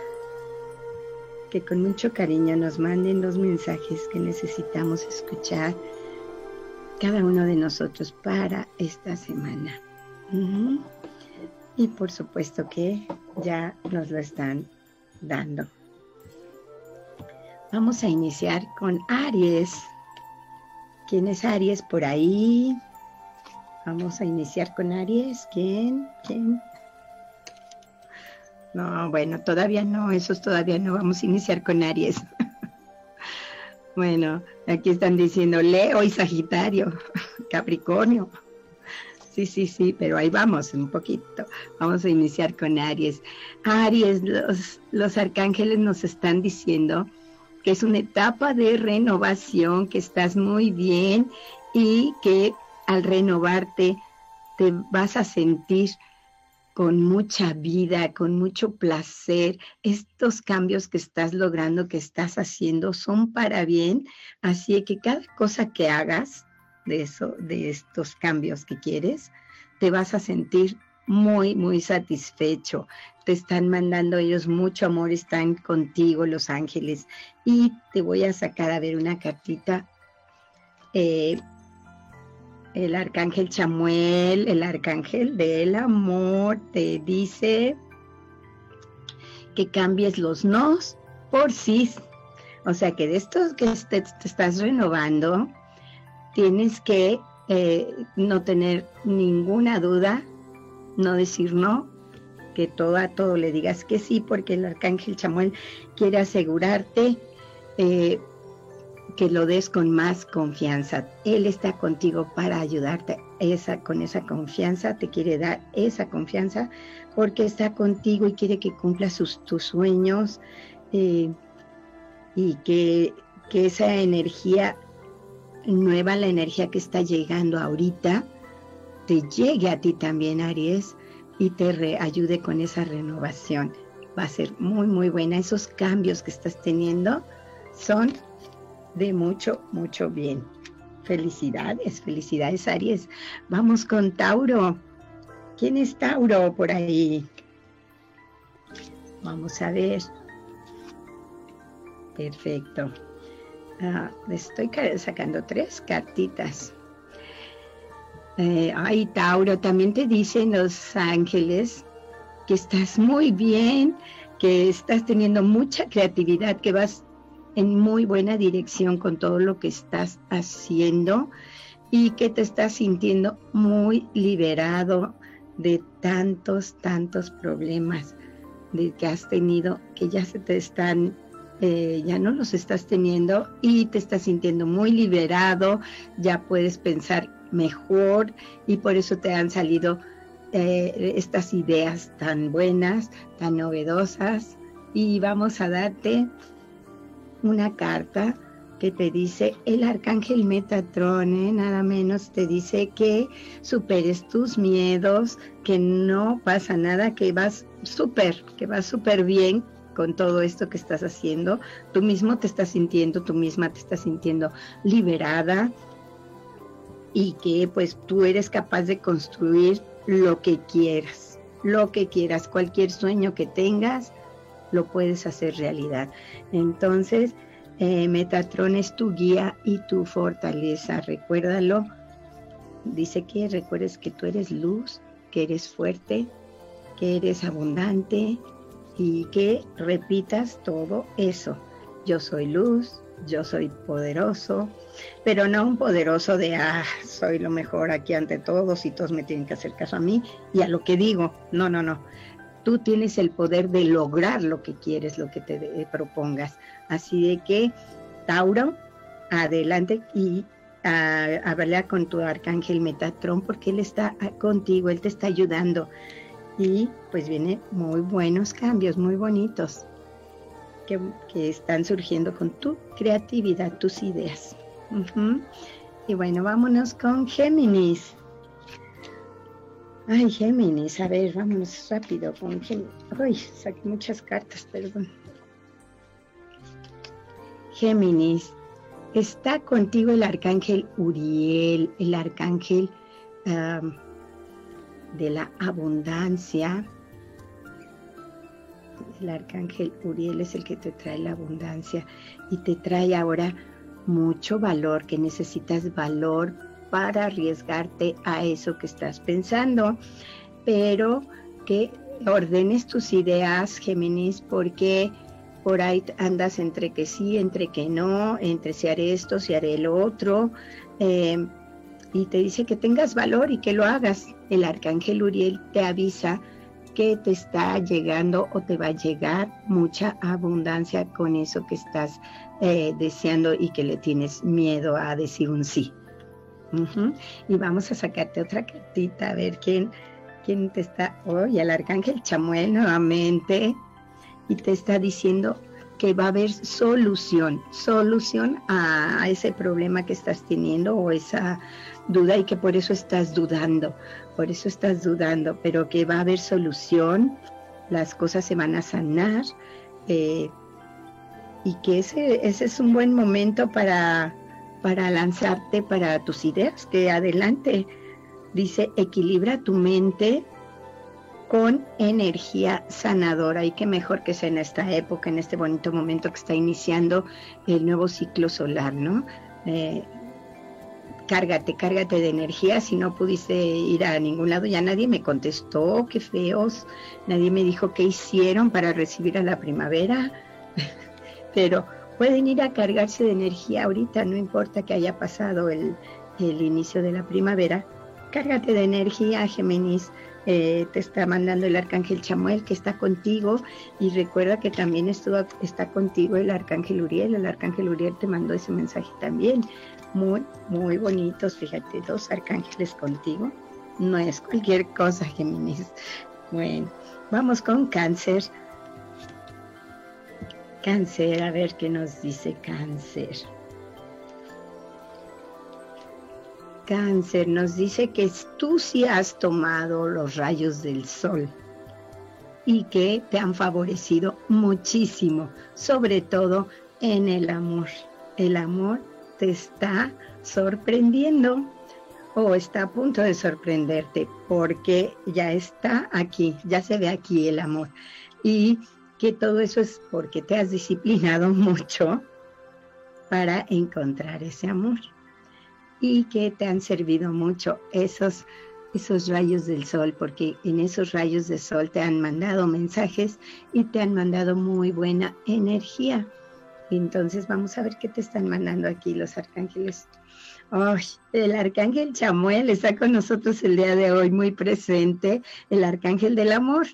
que con mucho cariño nos manden los mensajes que necesitamos escuchar cada uno de nosotros para esta semana. Y por supuesto que ya nos lo están dando. Vamos a iniciar con Aries. ¿Quién es Aries por ahí? Vamos a iniciar con Aries. ¿Quién? ¿Quién? No, bueno, todavía no, esos todavía no. Vamos a iniciar con Aries. (laughs) Bueno, aquí están diciendo Leo y Sagitario, (laughs) Capricornio. Sí, sí, sí, pero ahí vamos un poquito. Vamos a iniciar con Aries. Aries, los, los arcángeles nos están diciendo que es una etapa de renovación, que estás muy bien y que al renovarte te vas a sentir con mucha vida, con mucho placer. Estos cambios que estás logrando, que estás haciendo, son para bien. Así que cada cosa que hagas de eso, de estos cambios que quieres, te vas a sentir muy, muy satisfecho. Te están mandando ellos mucho amor, están contigo los ángeles. Y te voy a sacar a ver una cartita. Eh, el arcángel Chamuel, el arcángel del amor, te dice que cambies los nos por sí. O sea que de estos que te, estás renovando, tienes que eh, no tener ninguna duda, no decir no, que todo a todo le digas que sí, porque el arcángel Chamuel quiere asegurarte eh, que lo des con más confianza. Él está contigo para ayudarte esa, con esa confianza, te quiere dar esa confianza porque está contigo y quiere que cumpla sus, tus sueños eh, y que, que esa energía nueva, la energía que está llegando ahorita, te llegue a ti también, Aries, y te ayude con esa renovación. Va a ser muy, muy buena. Esos cambios que estás teniendo son de mucho, mucho bien. Felicidades, felicidades Aries. Vamos con Tauro. ¿Quién es Tauro por ahí? Vamos a ver. Perfecto. Ah, estoy sacando tres cartitas. Eh, ay, Tauro, también te dicen los ángeles que estás muy bien, que estás teniendo mucha creatividad, que vas en muy buena dirección con todo lo que estás haciendo y que te estás sintiendo muy liberado de tantos, tantos problemas de que has tenido, que ya se te están eh, ya no los estás teniendo y te estás sintiendo muy liberado, ya puedes pensar mejor y por eso te han salido eh, estas ideas tan buenas, tan novedosas. Y vamos a darte una carta que te dice el arcángel Metatron, ¿eh? nada menos te dice que superes tus miedos, que no pasa nada, que vas súper, que vas súper bien con todo esto que estás haciendo. Tú mismo te estás sintiendo, tú misma te estás sintiendo liberada y que pues tú eres capaz de construir lo que quieras, lo que quieras, cualquier sueño que tengas, lo puedes hacer realidad. Entonces, eh, Metatron es tu guía y tu fortaleza, recuérdalo. Dice que recuerdes que tú eres luz, que eres fuerte, que eres abundante, y que repitas todo eso. Yo soy luz, yo soy poderoso, pero no un poderoso de, ah, soy lo mejor aquí ante todos y todos me tienen que hacer caso a mí y a lo que digo. No, no, no. Tú tienes el poder de lograr lo que quieres, lo que te propongas. Así de que, Tauro, adelante y a, hablar con tu arcángel Metatron porque él está contigo, él te está ayudando y pues vienen muy buenos cambios, muy bonitos, que, están surgiendo con tu creatividad, tus ideas. Y bueno, vámonos con Géminis. Ay, Géminis, a ver, vámonos rápido con Géminis. Ay, saqué muchas cartas, perdón. Géminis, está contigo el arcángel Uriel, el arcángel de la abundancia. El arcángel Uriel es el que te trae la abundancia y te trae ahora mucho valor, que necesitas valor para arriesgarte a eso que estás pensando, pero que ordenes tus ideas, Géminis, porque por ahí andas entre que sí, entre que no, entre si haré esto, si haré lo otro. Eh, y te dice que tengas valor y que lo hagas. El arcángel Uriel te avisa que te está llegando o te va a llegar mucha abundancia con eso que estás eh, deseando y que le tienes miedo a decir un sí. Y vamos a sacarte otra cartita a ver quién, quién te está. Oye, el arcángel Chamuel nuevamente y te está diciendo que va a haber solución, solución a ese problema que estás teniendo o esa duda y que por eso estás dudando, por eso estás dudando, pero que va a haber solución, las cosas se van a sanar eh, y que ese, ese es un buen momento para, para lanzarte para tus ideas, que adelante, dice, equilibra tu mente con energía sanadora. Y qué mejor que sea en esta época, en este bonito momento que está iniciando el nuevo ciclo solar, ¿no? Eh, cárgate, cárgate de energía, si no pudiste ir a ningún lado, ya nadie me contestó, qué feos, nadie me dijo qué hicieron para recibir a la primavera, (laughs) pero pueden ir a cargarse de energía ahorita, no importa que haya pasado el, inicio de la primavera, cárgate de energía, Géminis. Eh, te está mandando el arcángel Chamuel que está contigo y recuerda que también está contigo el arcángel Uriel, el arcángel Uriel te mandó ese mensaje también muy, muy bonitos. Fíjate, dos arcángeles contigo. No es cualquier cosa, Géminis. Bueno, vamos con cáncer. Cáncer, a ver qué nos dice cáncer. Cáncer nos dice que tú sí has tomado los rayos del sol y que te han favorecido muchísimo, sobre todo en el amor. El amor te está sorprendiendo o está a punto de sorprenderte porque ya está aquí, ya se ve aquí el amor. Y que todo eso es porque te has disciplinado (laughs) mucho para encontrar ese amor y que te han servido mucho esos esos rayos del sol, porque en esos rayos de sol te han mandado mensajes y te han mandado muy buena energía. Entonces vamos a ver qué te están mandando aquí los arcángeles. el arcángel Chamuel está con nosotros el día de hoy, muy presente, el arcángel del amor.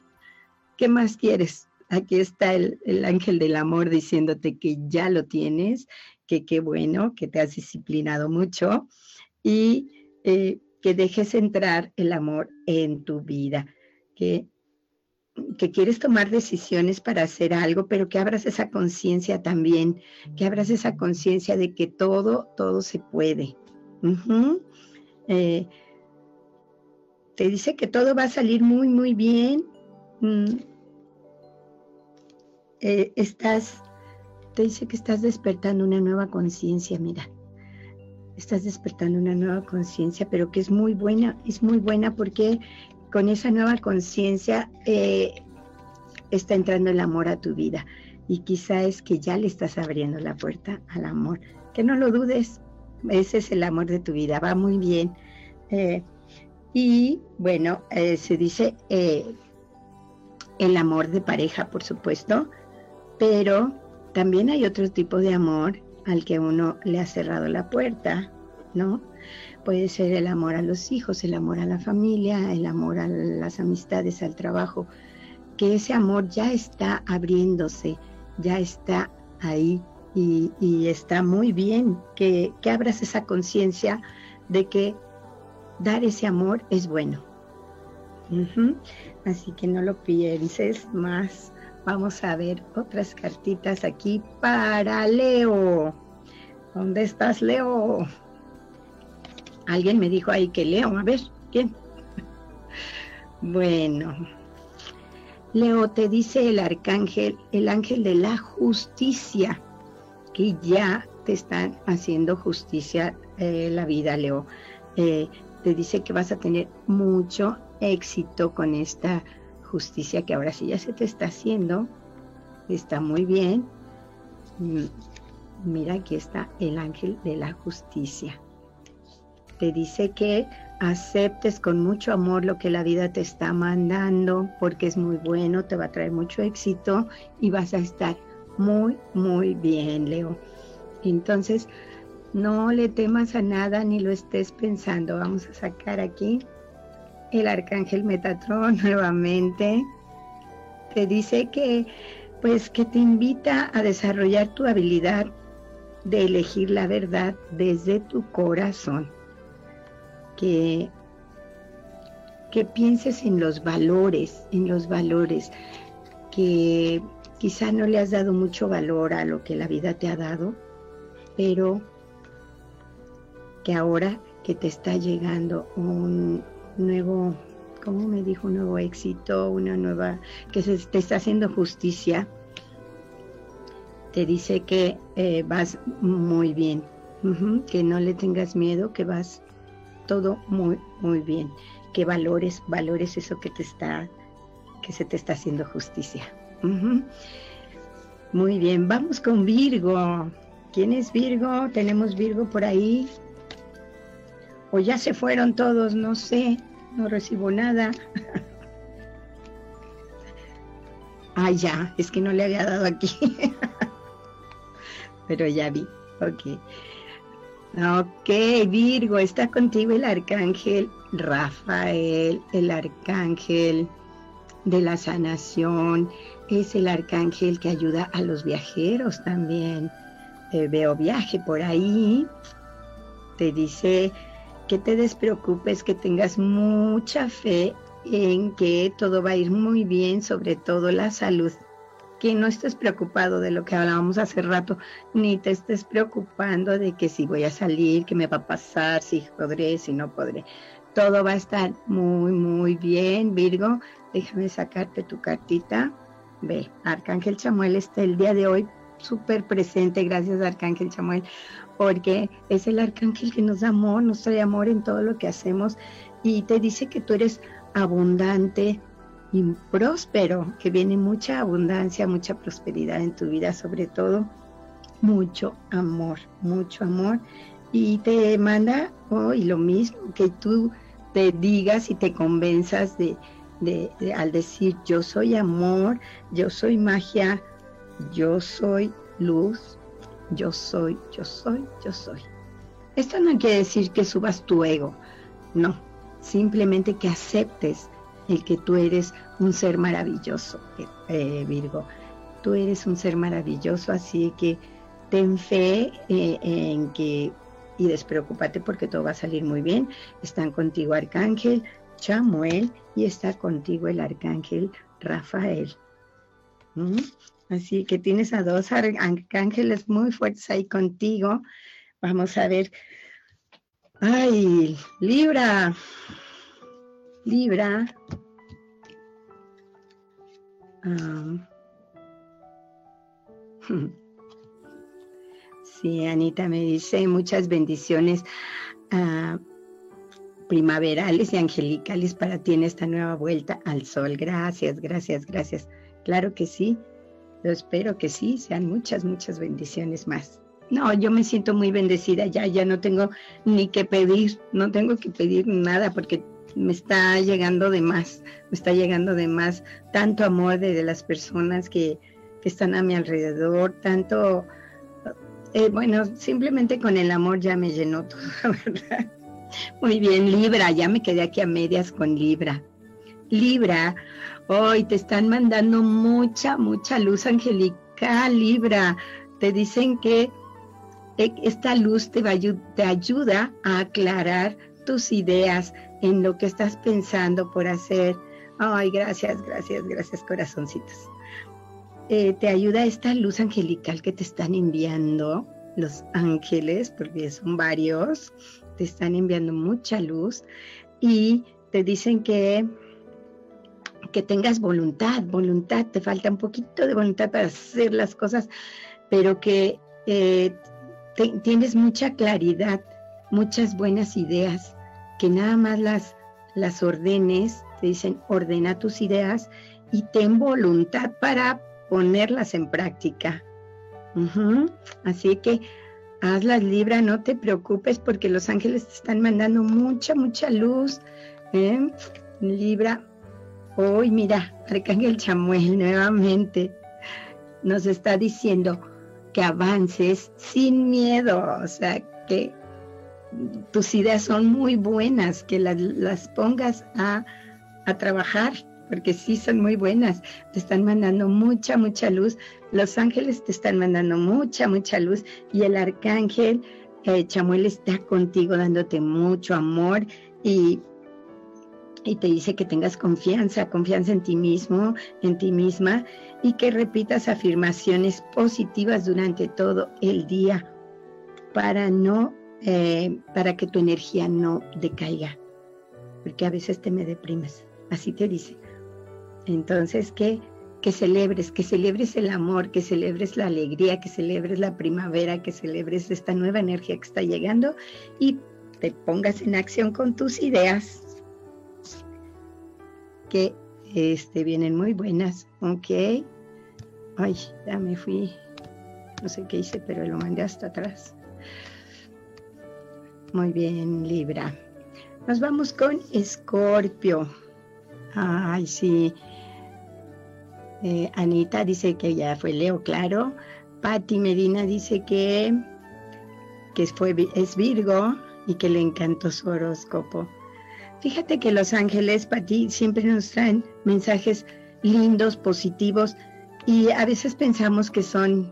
¿Qué más quieres? Aquí está el, el ángel del amor diciéndote que ya lo tienes, que qué bueno, que te has disciplinado mucho y eh, que dejes entrar el amor en tu vida, que, que quieres tomar decisiones para hacer algo, pero que abras esa conciencia también, que abras esa conciencia de que todo, todo se puede. Eh, te dice que todo va a salir muy, muy bien. Mm. Eh, estás, te dice que estás despertando una nueva conciencia, mira estás despertando una nueva conciencia, pero que es muy buena, es muy buena porque con esa nueva conciencia eh, está entrando el amor a tu vida y quizá es que ya le estás abriendo la puerta al amor. Que no lo dudes, ese es el amor de tu vida, va muy bien. Eh, y bueno, se dice el amor de pareja, por supuesto, pero también hay otro tipo de amor al que uno le ha cerrado la puerta, ¿no? Puede ser el amor a los hijos, el amor a la familia, el amor a las amistades, al trabajo, que ese amor ya está abriéndose, ya está ahí y, está muy bien que, abras esa conciencia de que dar ese amor es bueno. Así que no lo pienses más Vamos a ver otras cartitas aquí para Leo. ¿Dónde estás, Leo? Alguien me dijo ahí que Leo. A ver, ¿quién? bueno. Leo, te dice el arcángel, el ángel de la justicia, que ya te están haciendo justicia eh, la vida, Leo. Eh, te dice que vas a tener mucho éxito con esta justicia que ahora sí ya se te está haciendo, está muy bien. Mm, mira, aquí está el ángel de la justicia. Te dice que aceptes con mucho amor lo que la vida te está mandando, porque es muy bueno, te va a traer mucho éxito y vas a estar muy, muy bien, Leo. Entonces, no le temas a nada ni lo estés pensando. Vamos a sacar aquí el arcángel Metatron (laughs) nuevamente te dice que pues que te invita a desarrollar tu habilidad de elegir la verdad desde tu corazón. Que que pienses en los valores, en los valores que quizá no le has dado mucho valor a lo que la vida te ha dado, pero que ahora que te está llegando un, nuevo, ¿cómo me dijo? Un nuevo éxito, una nueva, que se te está haciendo justicia, te dice que eh, vas muy bien, que no le tengas miedo, que vas todo muy, muy bien, que valores, valores eso que te está, que se te está haciendo justicia. Muy bien, vamos con Virgo. ¿Quién es Virgo? Tenemos Virgo por ahí o ya se fueron todos, no sé, no recibo nada. (laughs) ah, ya, es que no le había dado aquí. (laughs) Pero ya vi, ok. Ok, Virgo, está contigo el arcángel Rafael, el arcángel de la sanación, es el arcángel que ayuda a los viajeros también. Eh, veo viaje por ahí, te dice que te despreocupes, que tengas mucha fe en que todo va a ir muy bien, sobre todo la salud. Que no estés preocupado de lo que hablábamos hace rato, ni te estés preocupando de que si voy a salir, qué me va a pasar, si podré, si no podré. Todo va a estar muy, muy bien, Virgo. Déjame sacarte tu cartita. Ve, Arcángel Chamuel está el día de hoy súper presente, gracias Arcángel Chamuel, porque es el arcángel que nos da amor, nos trae amor en todo lo que hacemos y te dice que tú eres abundante, y próspero, que viene mucha abundancia, mucha prosperidad en tu vida, sobre todo mucho amor, mucho amor. Y te manda hoy lo mismo, que tú te digas y te convenzas de, al decir yo soy amor, yo soy magia, yo soy luz, yo soy, yo soy, yo soy. Esto no quiere decir que subas tu ego, no, simplemente que aceptes el que tú eres un ser maravilloso, eh, Virgo. Tú eres un ser maravilloso, así que ten fe eh, en que y despreocúpate porque todo va a salir muy bien. Están contigo Arcángel Chamuel y está contigo el Arcángel Rafael. ¿Mm? Así que tienes a dos arcángeles muy fuertes ahí contigo. Vamos a ver. Ay, Libra. Libra. Ah. (laughs) Sí, Anita me dice muchas bendiciones ah, primaverales y angelicales para ti en esta nueva vuelta al sol. Gracias, gracias, gracias. Claro que sí. Yo espero que sí, sean muchas, muchas bendiciones más. No, yo me siento muy bendecida ya, ya no tengo ni que pedir, no tengo que pedir nada porque me está llegando de más, me está llegando de más tanto amor de, las personas que, que, están a mi alrededor, tanto, eh, bueno, simplemente con el amor ya me llenó todo, (laughs) ¿verdad? Muy bien, Libra, ya me quedé aquí a medias con Libra. Libra, Hoy te están mandando mucha, mucha luz angelical, Libra. Te dicen que esta luz te, va, te ayuda a aclarar tus ideas en lo que estás pensando por hacer. Ay, gracias, gracias, gracias, corazoncitos. Eh, te ayuda esta luz angelical que te están enviando los ángeles, porque son varios, te están enviando mucha luz y te dicen que que tengas voluntad, voluntad, te falta un poquito de voluntad para hacer las cosas, pero que eh, tienes mucha claridad, muchas buenas ideas, que nada más las, las ordenes, te dicen, ordena tus ideas y ten voluntad para ponerlas en práctica. Así que hazlas Libra, no te preocupes porque los ángeles te están mandando mucha, mucha luz. ¿eh? Libra, Hoy, mira, Arcángel Chamuel nuevamente nos está diciendo que avances sin miedo, o sea, que tus ideas son muy buenas, que las, pongas a, a, trabajar, porque sí son muy buenas. Te están mandando mucha, mucha luz. Los ángeles te están mandando mucha, mucha luz. Y el arcángel eh, Chamuel está contigo dándote mucho amor y y te dice que tengas confianza, confianza en ti mismo, en ti misma y que repitas afirmaciones positivas durante todo el día para no, eh, para que tu energía no decaiga, porque a veces te me deprimes, así te dice. Entonces que que celebres, que celebres el amor, que celebres la alegría, que celebres la primavera, que celebres esta nueva energía que está llegando y te pongas en acción con tus ideas, que este, vienen muy buenas, ¿ok? Ay, ya me fui, no sé qué hice, pero lo mandé hasta atrás. Muy bien, Libra. Nos vamos con Escorpio. Ay, sí. Eh, Anita dice que ya fue Leo, claro. Patti Medina dice que, que fue, es Virgo y que le encantó su horóscopo. Fíjate que los ángeles, para ti, siempre nos traen mensajes lindos, positivos, y a veces pensamos que son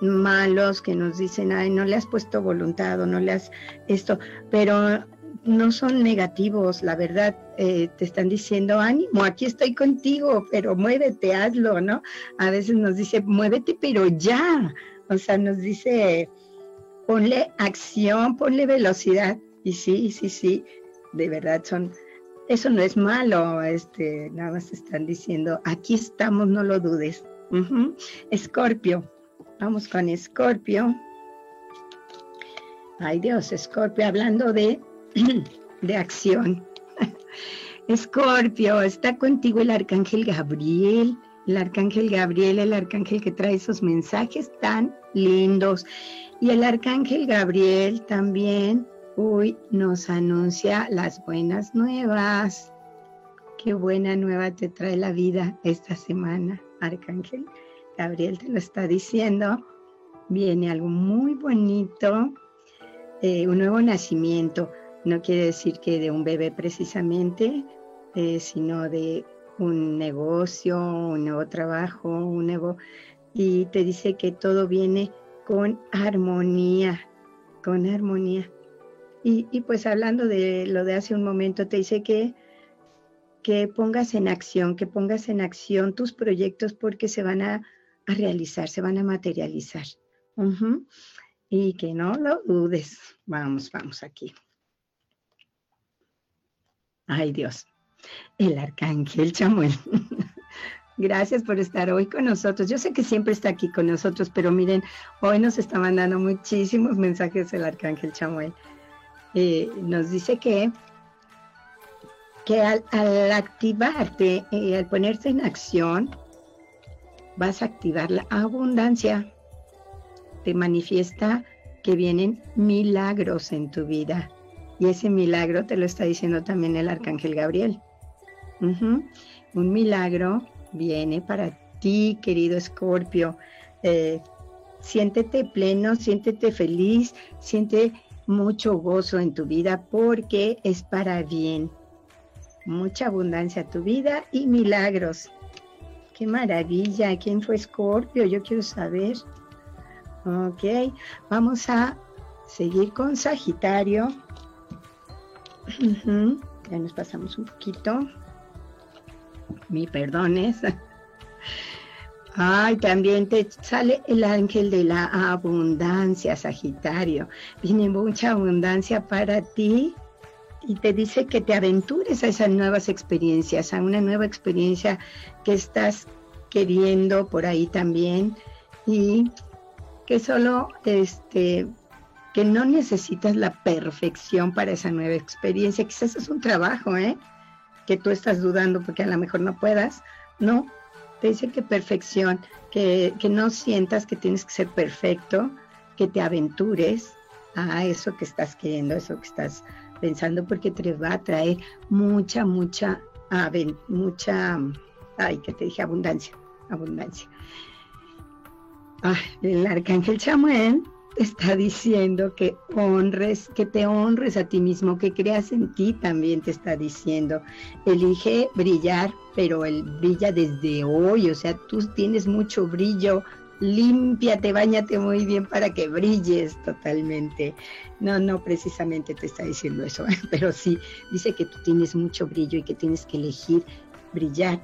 malos, que nos dicen, ay, no le has puesto voluntad o no le has esto, pero no son negativos, la verdad, eh, te están diciendo, ánimo, aquí estoy contigo, pero muévete, hazlo, ¿no? A veces nos dice, muévete, pero ya, o sea, nos dice, ponle acción, ponle velocidad, y sí, sí, sí, de verdad son, eso no es malo, este, nada más están diciendo, aquí estamos, no lo dudes. Escorpio, vamos con Escorpio. Ay Dios, Escorpio, hablando de, (clears throat) de acción. (laughs) Escorpio, está contigo el arcángel Gabriel, el arcángel Gabriel, el arcángel que trae esos mensajes tan lindos. Y el arcángel Gabriel también, hoy nos anuncia las buenas nuevas. Qué buena nueva te trae la vida esta semana, arcángel. Gabriel te lo está diciendo. Viene algo muy bonito, eh, un nuevo nacimiento. No quiere decir que de un bebé precisamente, eh, sino de un negocio, un nuevo trabajo, un nuevo... Y te dice que todo viene con armonía, con armonía. Y, pues hablando de lo de hace un momento, te dice que, que pongas en acción, que pongas en acción tus proyectos porque se van a, realizar, se van a materializar. Y que no lo dudes. Vamos, vamos aquí. Ay Dios el arcángel Chamuel. (laughs) Gracias por estar hoy con nosotros. Yo sé que siempre está aquí con nosotros, pero miren, hoy nos está mandando muchísimos mensajes el arcángel Chamuel. Eh, nos dice que, que al, activarte, y eh, al ponerse en acción, vas a activar la abundancia. Te manifiesta que vienen milagros en tu vida. Y ese milagro te lo está diciendo también el arcángel Gabriel. Un milagro viene para ti, querido Escorpio. Eh, siéntete pleno, siéntete feliz, siente mucho gozo en tu vida porque es para bien. Mucha abundancia a tu vida y milagros. Qué maravilla. ¿Quién fue Escorpio? Yo quiero saber. Ok, vamos a seguir con Sagitario. Ya nos pasamos un poquito mi perdones. Ay, también te sale el ángel de la abundancia, Sagitario. Viene mucha abundancia para ti y te dice que te aventures a esas nuevas experiencias, a una nueva experiencia que estás queriendo por ahí también y que solo este que no necesitas la perfección para esa nueva experiencia, quizás es un trabajo, ¿eh? que tú estás dudando porque a lo mejor no puedas. No, te dice que perfección, que, no sientas que tienes que ser perfecto, que te aventures a eso que estás queriendo, eso que estás pensando, porque te va a traer mucha, mucha, mucha, ay, que te dije, abundancia, abundancia. el arcángel Chamuel está diciendo que honres, que te honres a ti mismo, que creas en ti también te está diciendo. Elige brillar, pero él brilla desde hoy, o sea, tú tienes mucho brillo, límpiate, bañate muy bien para que brilles totalmente. No, no precisamente te está diciendo eso, (laughs) pero sí dice que tú tienes mucho brillo y que tienes que elegir brillar,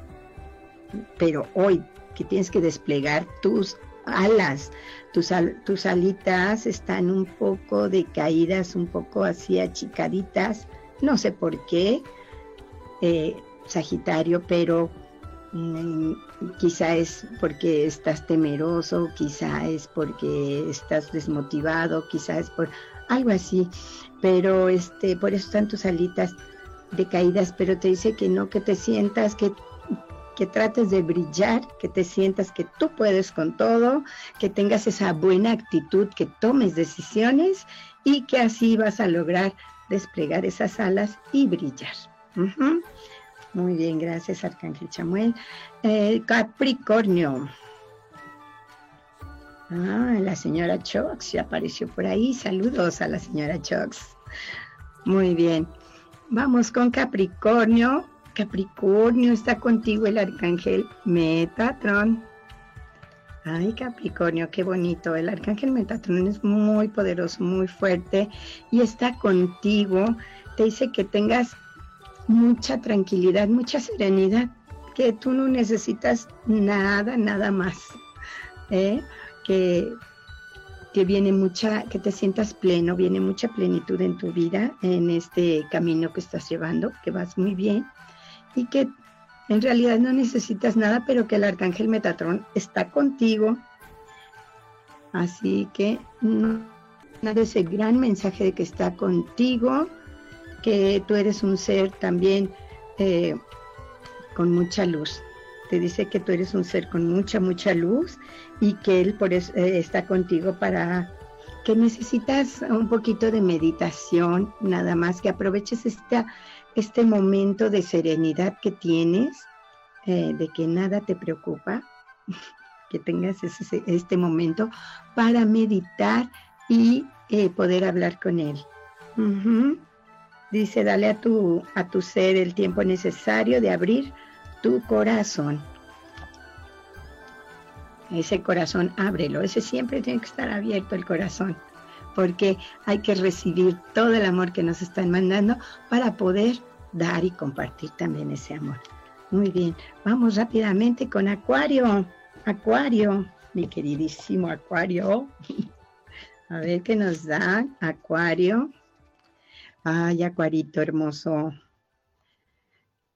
pero hoy que tienes que desplegar tus alas. Tus, tus alitas están un poco decaídas, un poco así achicaditas. No sé por qué, eh, Sagitario, pero mm, quizá es porque estás temeroso, quizá es porque estás desmotivado, quizá es por algo así. Pero este, por eso están tus alitas decaídas, pero te dice que no, que te sientas, que que trates de brillar, que te sientas que tú puedes con todo, que tengas esa buena actitud, que tomes decisiones y que así vas a lograr desplegar esas alas y brillar. Muy bien, gracias Arcángel Chamuel. Eh, Capricornio. Ah, la señora Chox ya apareció por ahí. Saludos a la señora Chox. Muy bien. Vamos con Capricornio. Capricornio, está contigo el arcángel Metatron. Ay, Capricornio, qué bonito. El arcángel Metatron es muy poderoso, muy fuerte y está contigo. Te dice que tengas mucha tranquilidad, mucha serenidad, que tú no necesitas nada, nada más. ¿eh? Que, que viene mucha, que te sientas pleno, viene mucha plenitud en tu vida, en este camino que estás llevando, que vas muy bien y que en realidad no necesitas nada, pero que el arcángel Metatrón está contigo. Así que no, ese gran mensaje de que está contigo, que tú eres un ser también eh, con mucha luz. Te dice que tú eres un ser con mucha, mucha luz y que Él por eso eh, está contigo para que necesitas un poquito de meditación, nada más que aproveches esta, este momento de serenidad que tienes, eh, de que nada te preocupa, (laughs) que tengas este momento para meditar y eh, poder hablar con Él. Dice, dale a tu, a tu ser el tiempo necesario de abrir tu corazón. Ese corazón, ábrelo. Ese siempre tiene que estar abierto el corazón, porque hay que recibir todo el amor que nos están mandando para poder dar y compartir también ese amor. Muy bien, vamos rápidamente con Acuario. Acuario, mi queridísimo Acuario. (laughs) A ver qué nos da Acuario. Ay, Acuarito hermoso.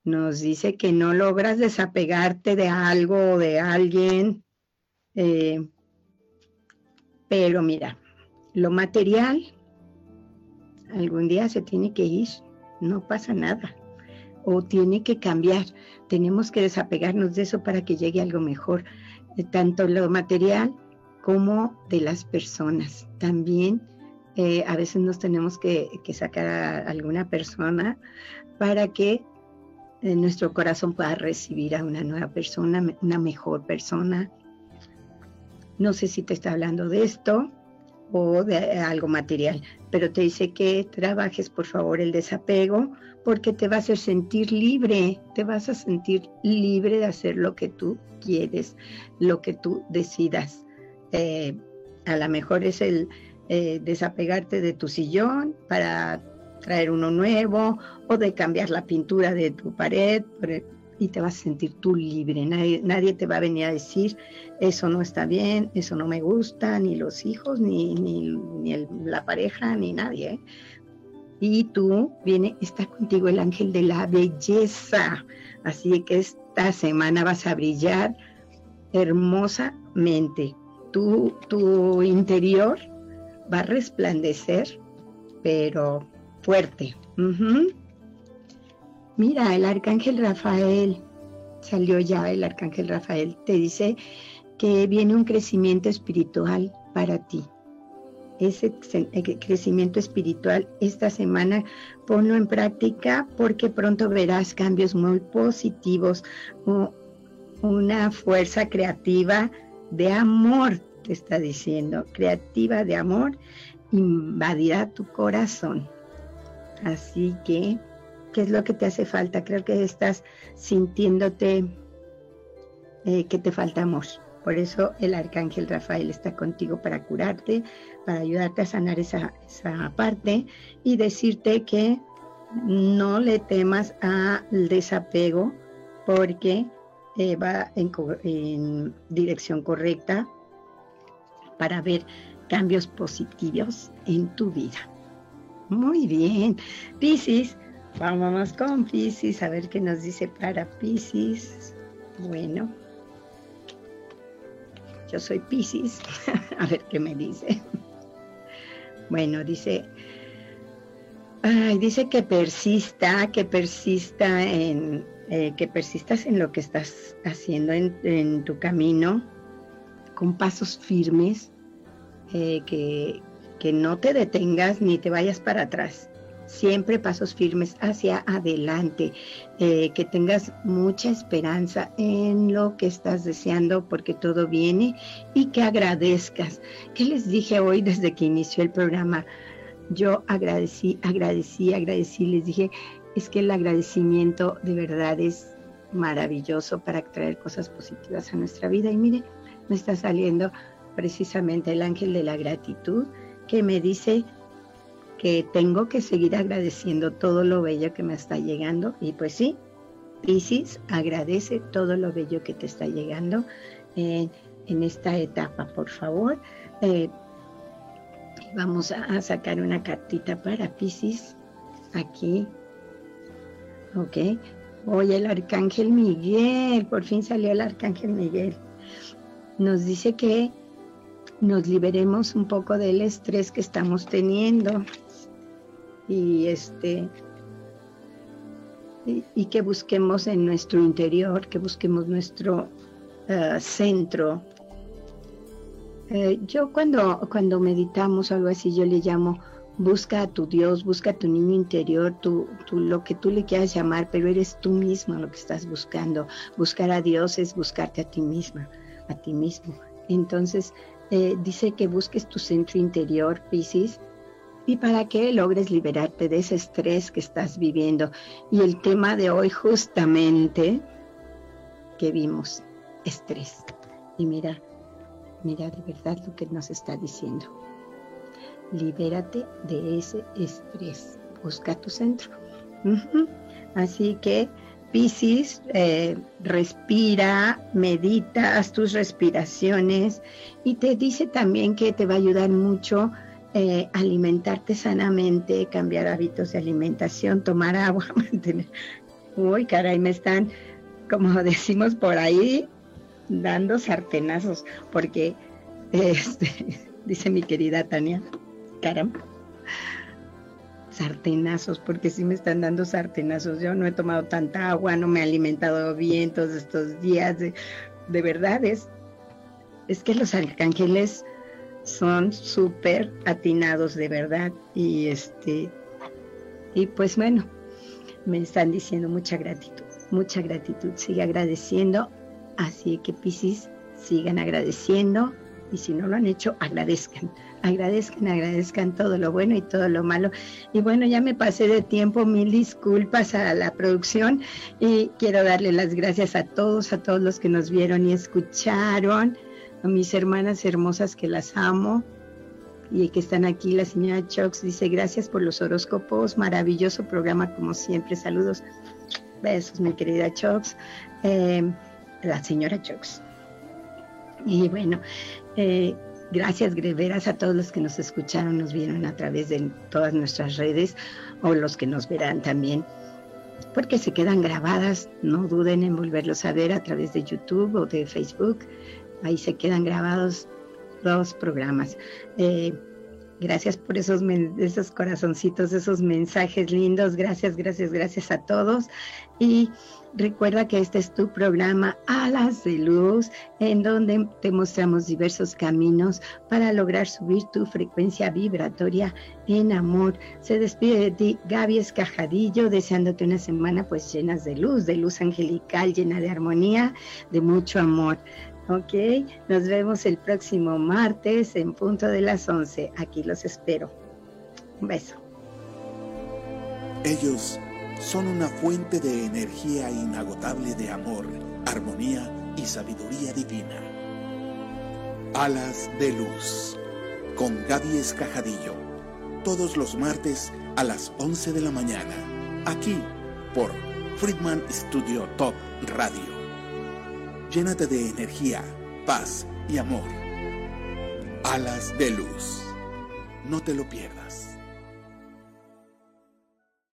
Nos dice que no logras desapegarte de algo o de alguien. Eh, pero mira, lo material algún día se tiene que ir, no pasa nada. O tiene que cambiar. Tenemos que desapegarnos de eso para que llegue algo mejor. Eh, tanto lo material como de las personas. También eh, a veces nos tenemos que, sacar a alguna persona para que eh, nuestro corazón pueda recibir a una nueva persona, una mejor persona. No sé si te está hablando de esto o de algo material, pero te dice que trabajes por favor el desapego porque te va a sentir libre, te vas a sentir libre de hacer lo que tú quieres, lo que tú decidas. Eh, a lo mejor es el eh, desapegarte de tu sillón para traer uno nuevo o de cambiar la pintura de tu pared y te vas a sentir tú libre. Nadie, te va a venir a decir eso no está bien, eso no me gusta, ni los hijos, ni, ni, la pareja, ni nadie. Y tú viene, está contigo el ángel de la belleza. Así que esta semana vas a brillar hermosamente tu, interior va a resplandecer, pero fuerte. Mira, el arcángel Rafael, salió ya el arcángel Rafael, te dice que viene un crecimiento espiritual para ti. Ese crecimiento espiritual esta semana ponlo en práctica porque pronto verás cambios muy positivos, una fuerza creativa de amor, te está diciendo, creativa de amor, invadirá tu corazón. Así que, ¿qué es lo que te hace falta? Creo que estás sintiéndote eh, que te falta amor. Por eso el arcángel Rafael está contigo para curarte, para ayudarte a sanar esa, esa parte y decirte que no le temas al desapego porque eh, va en, dirección correcta para ver cambios positivos en tu vida. Muy bien. Piscis, vámonos con Piscis a ver qué nos dice para Piscis. Bueno, yo soy Piscis, (laughs) a ver qué me dice. Bueno, dice, dice que persista, que persista en, eh, que persistas en lo que estás haciendo en, tu camino, con pasos firmes, eh, que, no te detengas ni te vayas para atrás. Siempre pasos firmes hacia adelante, eh, que tengas mucha esperanza en lo que estás deseando porque todo viene y que agradezcas. ¿Qué les dije hoy desde que inició el programa? Yo agradecí, agradecí, agradecí, les dije, es que el agradecimiento de verdad es maravilloso para traer cosas positivas a nuestra vida. Y mire, me está saliendo precisamente el ángel de la gratitud que me dice que tengo que seguir agradeciendo todo lo bello que me está llegando. Y pues sí, Piscis, agradece todo lo bello que te está llegando en, esta etapa, por favor. Eh, vamos a, sacar una cartita para Piscis aquí ¿ok? Hoy el arcángel Miguel, por fin salió el arcángel Miguel. Nos dice que nos liberemos un poco del estrés que estamos teniendo. Y este y, que busquemos en nuestro interior, que busquemos nuestro eh, centro. Eh, yo cuando, cuando meditamos algo así, yo le llamo busca a tu Dios, busca a tu niño interior, tu, lo que tú le quieras llamar, pero eres tú mismo lo que estás buscando. Buscar a Dios es buscarte a ti misma, a ti mismo. Entonces, eh, dice que busques tu centro interior, Pisces, y para que logres liberarte de ese estrés que estás viviendo. Y el tema de hoy justamente que vimos, estrés. Y mira, mira de verdad lo que nos está diciendo. Libérate de ese estrés. Busca tu centro. Así que, Piscis, eh, respira, medita, haz tus respiraciones y te dice también que te va a ayudar mucho eh, alimentarte sanamente, cambiar hábitos de alimentación, tomar agua, (laughs) mantener... Uy, caray, me están, como (laughs) decimos por ahí, dando sartenazos, porque, este, (laughs) dice mi querida Tania, caramba, sartenazos, porque sí me están dando sartenazos. Yo no he tomado tanta agua, no me he alimentado bien todos estos días. De, de verdad, es, es que los arcángeles son súper atinados de verdad y este y pues bueno me están diciendo mucha gratitud mucha gratitud. Sigue agradeciendo así que Piscis sigan agradeciendo y si no lo han hecho agradezcan agradezcan agradezcan todo lo bueno y todo lo malo. Y bueno ya me pasé de tiempo mil disculpas a la producción y quiero darle las gracias a todos a todos los que nos vieron y escucharon a mis hermanas hermosas que las amo y que están aquí. La señora Chox dice, gracias por los horóscopos, maravilloso programa como siempre. Saludos, besos, mi querida Chox. Eh, la señora Chox. Y bueno, eh, gracias, Greveras, a todos los que nos escucharon, nos vieron a través de todas nuestras redes o los que nos verán también porque se quedan grabadas, no duden en volverlos a ver a través de YouTube o de Facebook. Ahí se quedan grabados dos programas. Eh, gracias por esos, esos corazoncitos, esos mensajes lindos. Gracias, gracias, gracias a todos. Y recuerda que este es tu programa Alas de Luz, en donde te mostramos diversos caminos para lograr subir tu frecuencia vibratoria en amor. Se despide de ti Gaby Escajadillo, deseándote una semana pues llena de luz, de luz angelical, llena de armonía, de mucho amor. Ok, nos vemos el próximo martes en punto de las 11. Aquí los espero. Un beso. Ellos son una fuente de energía inagotable de amor, armonía y sabiduría divina. Alas de Luz, con Gaby Escajadillo, todos los martes a las 11 de la mañana, aquí por Friedman Studio Top Radio. Llénate de energía, paz y amor. Alas de luz. No te lo pierdas.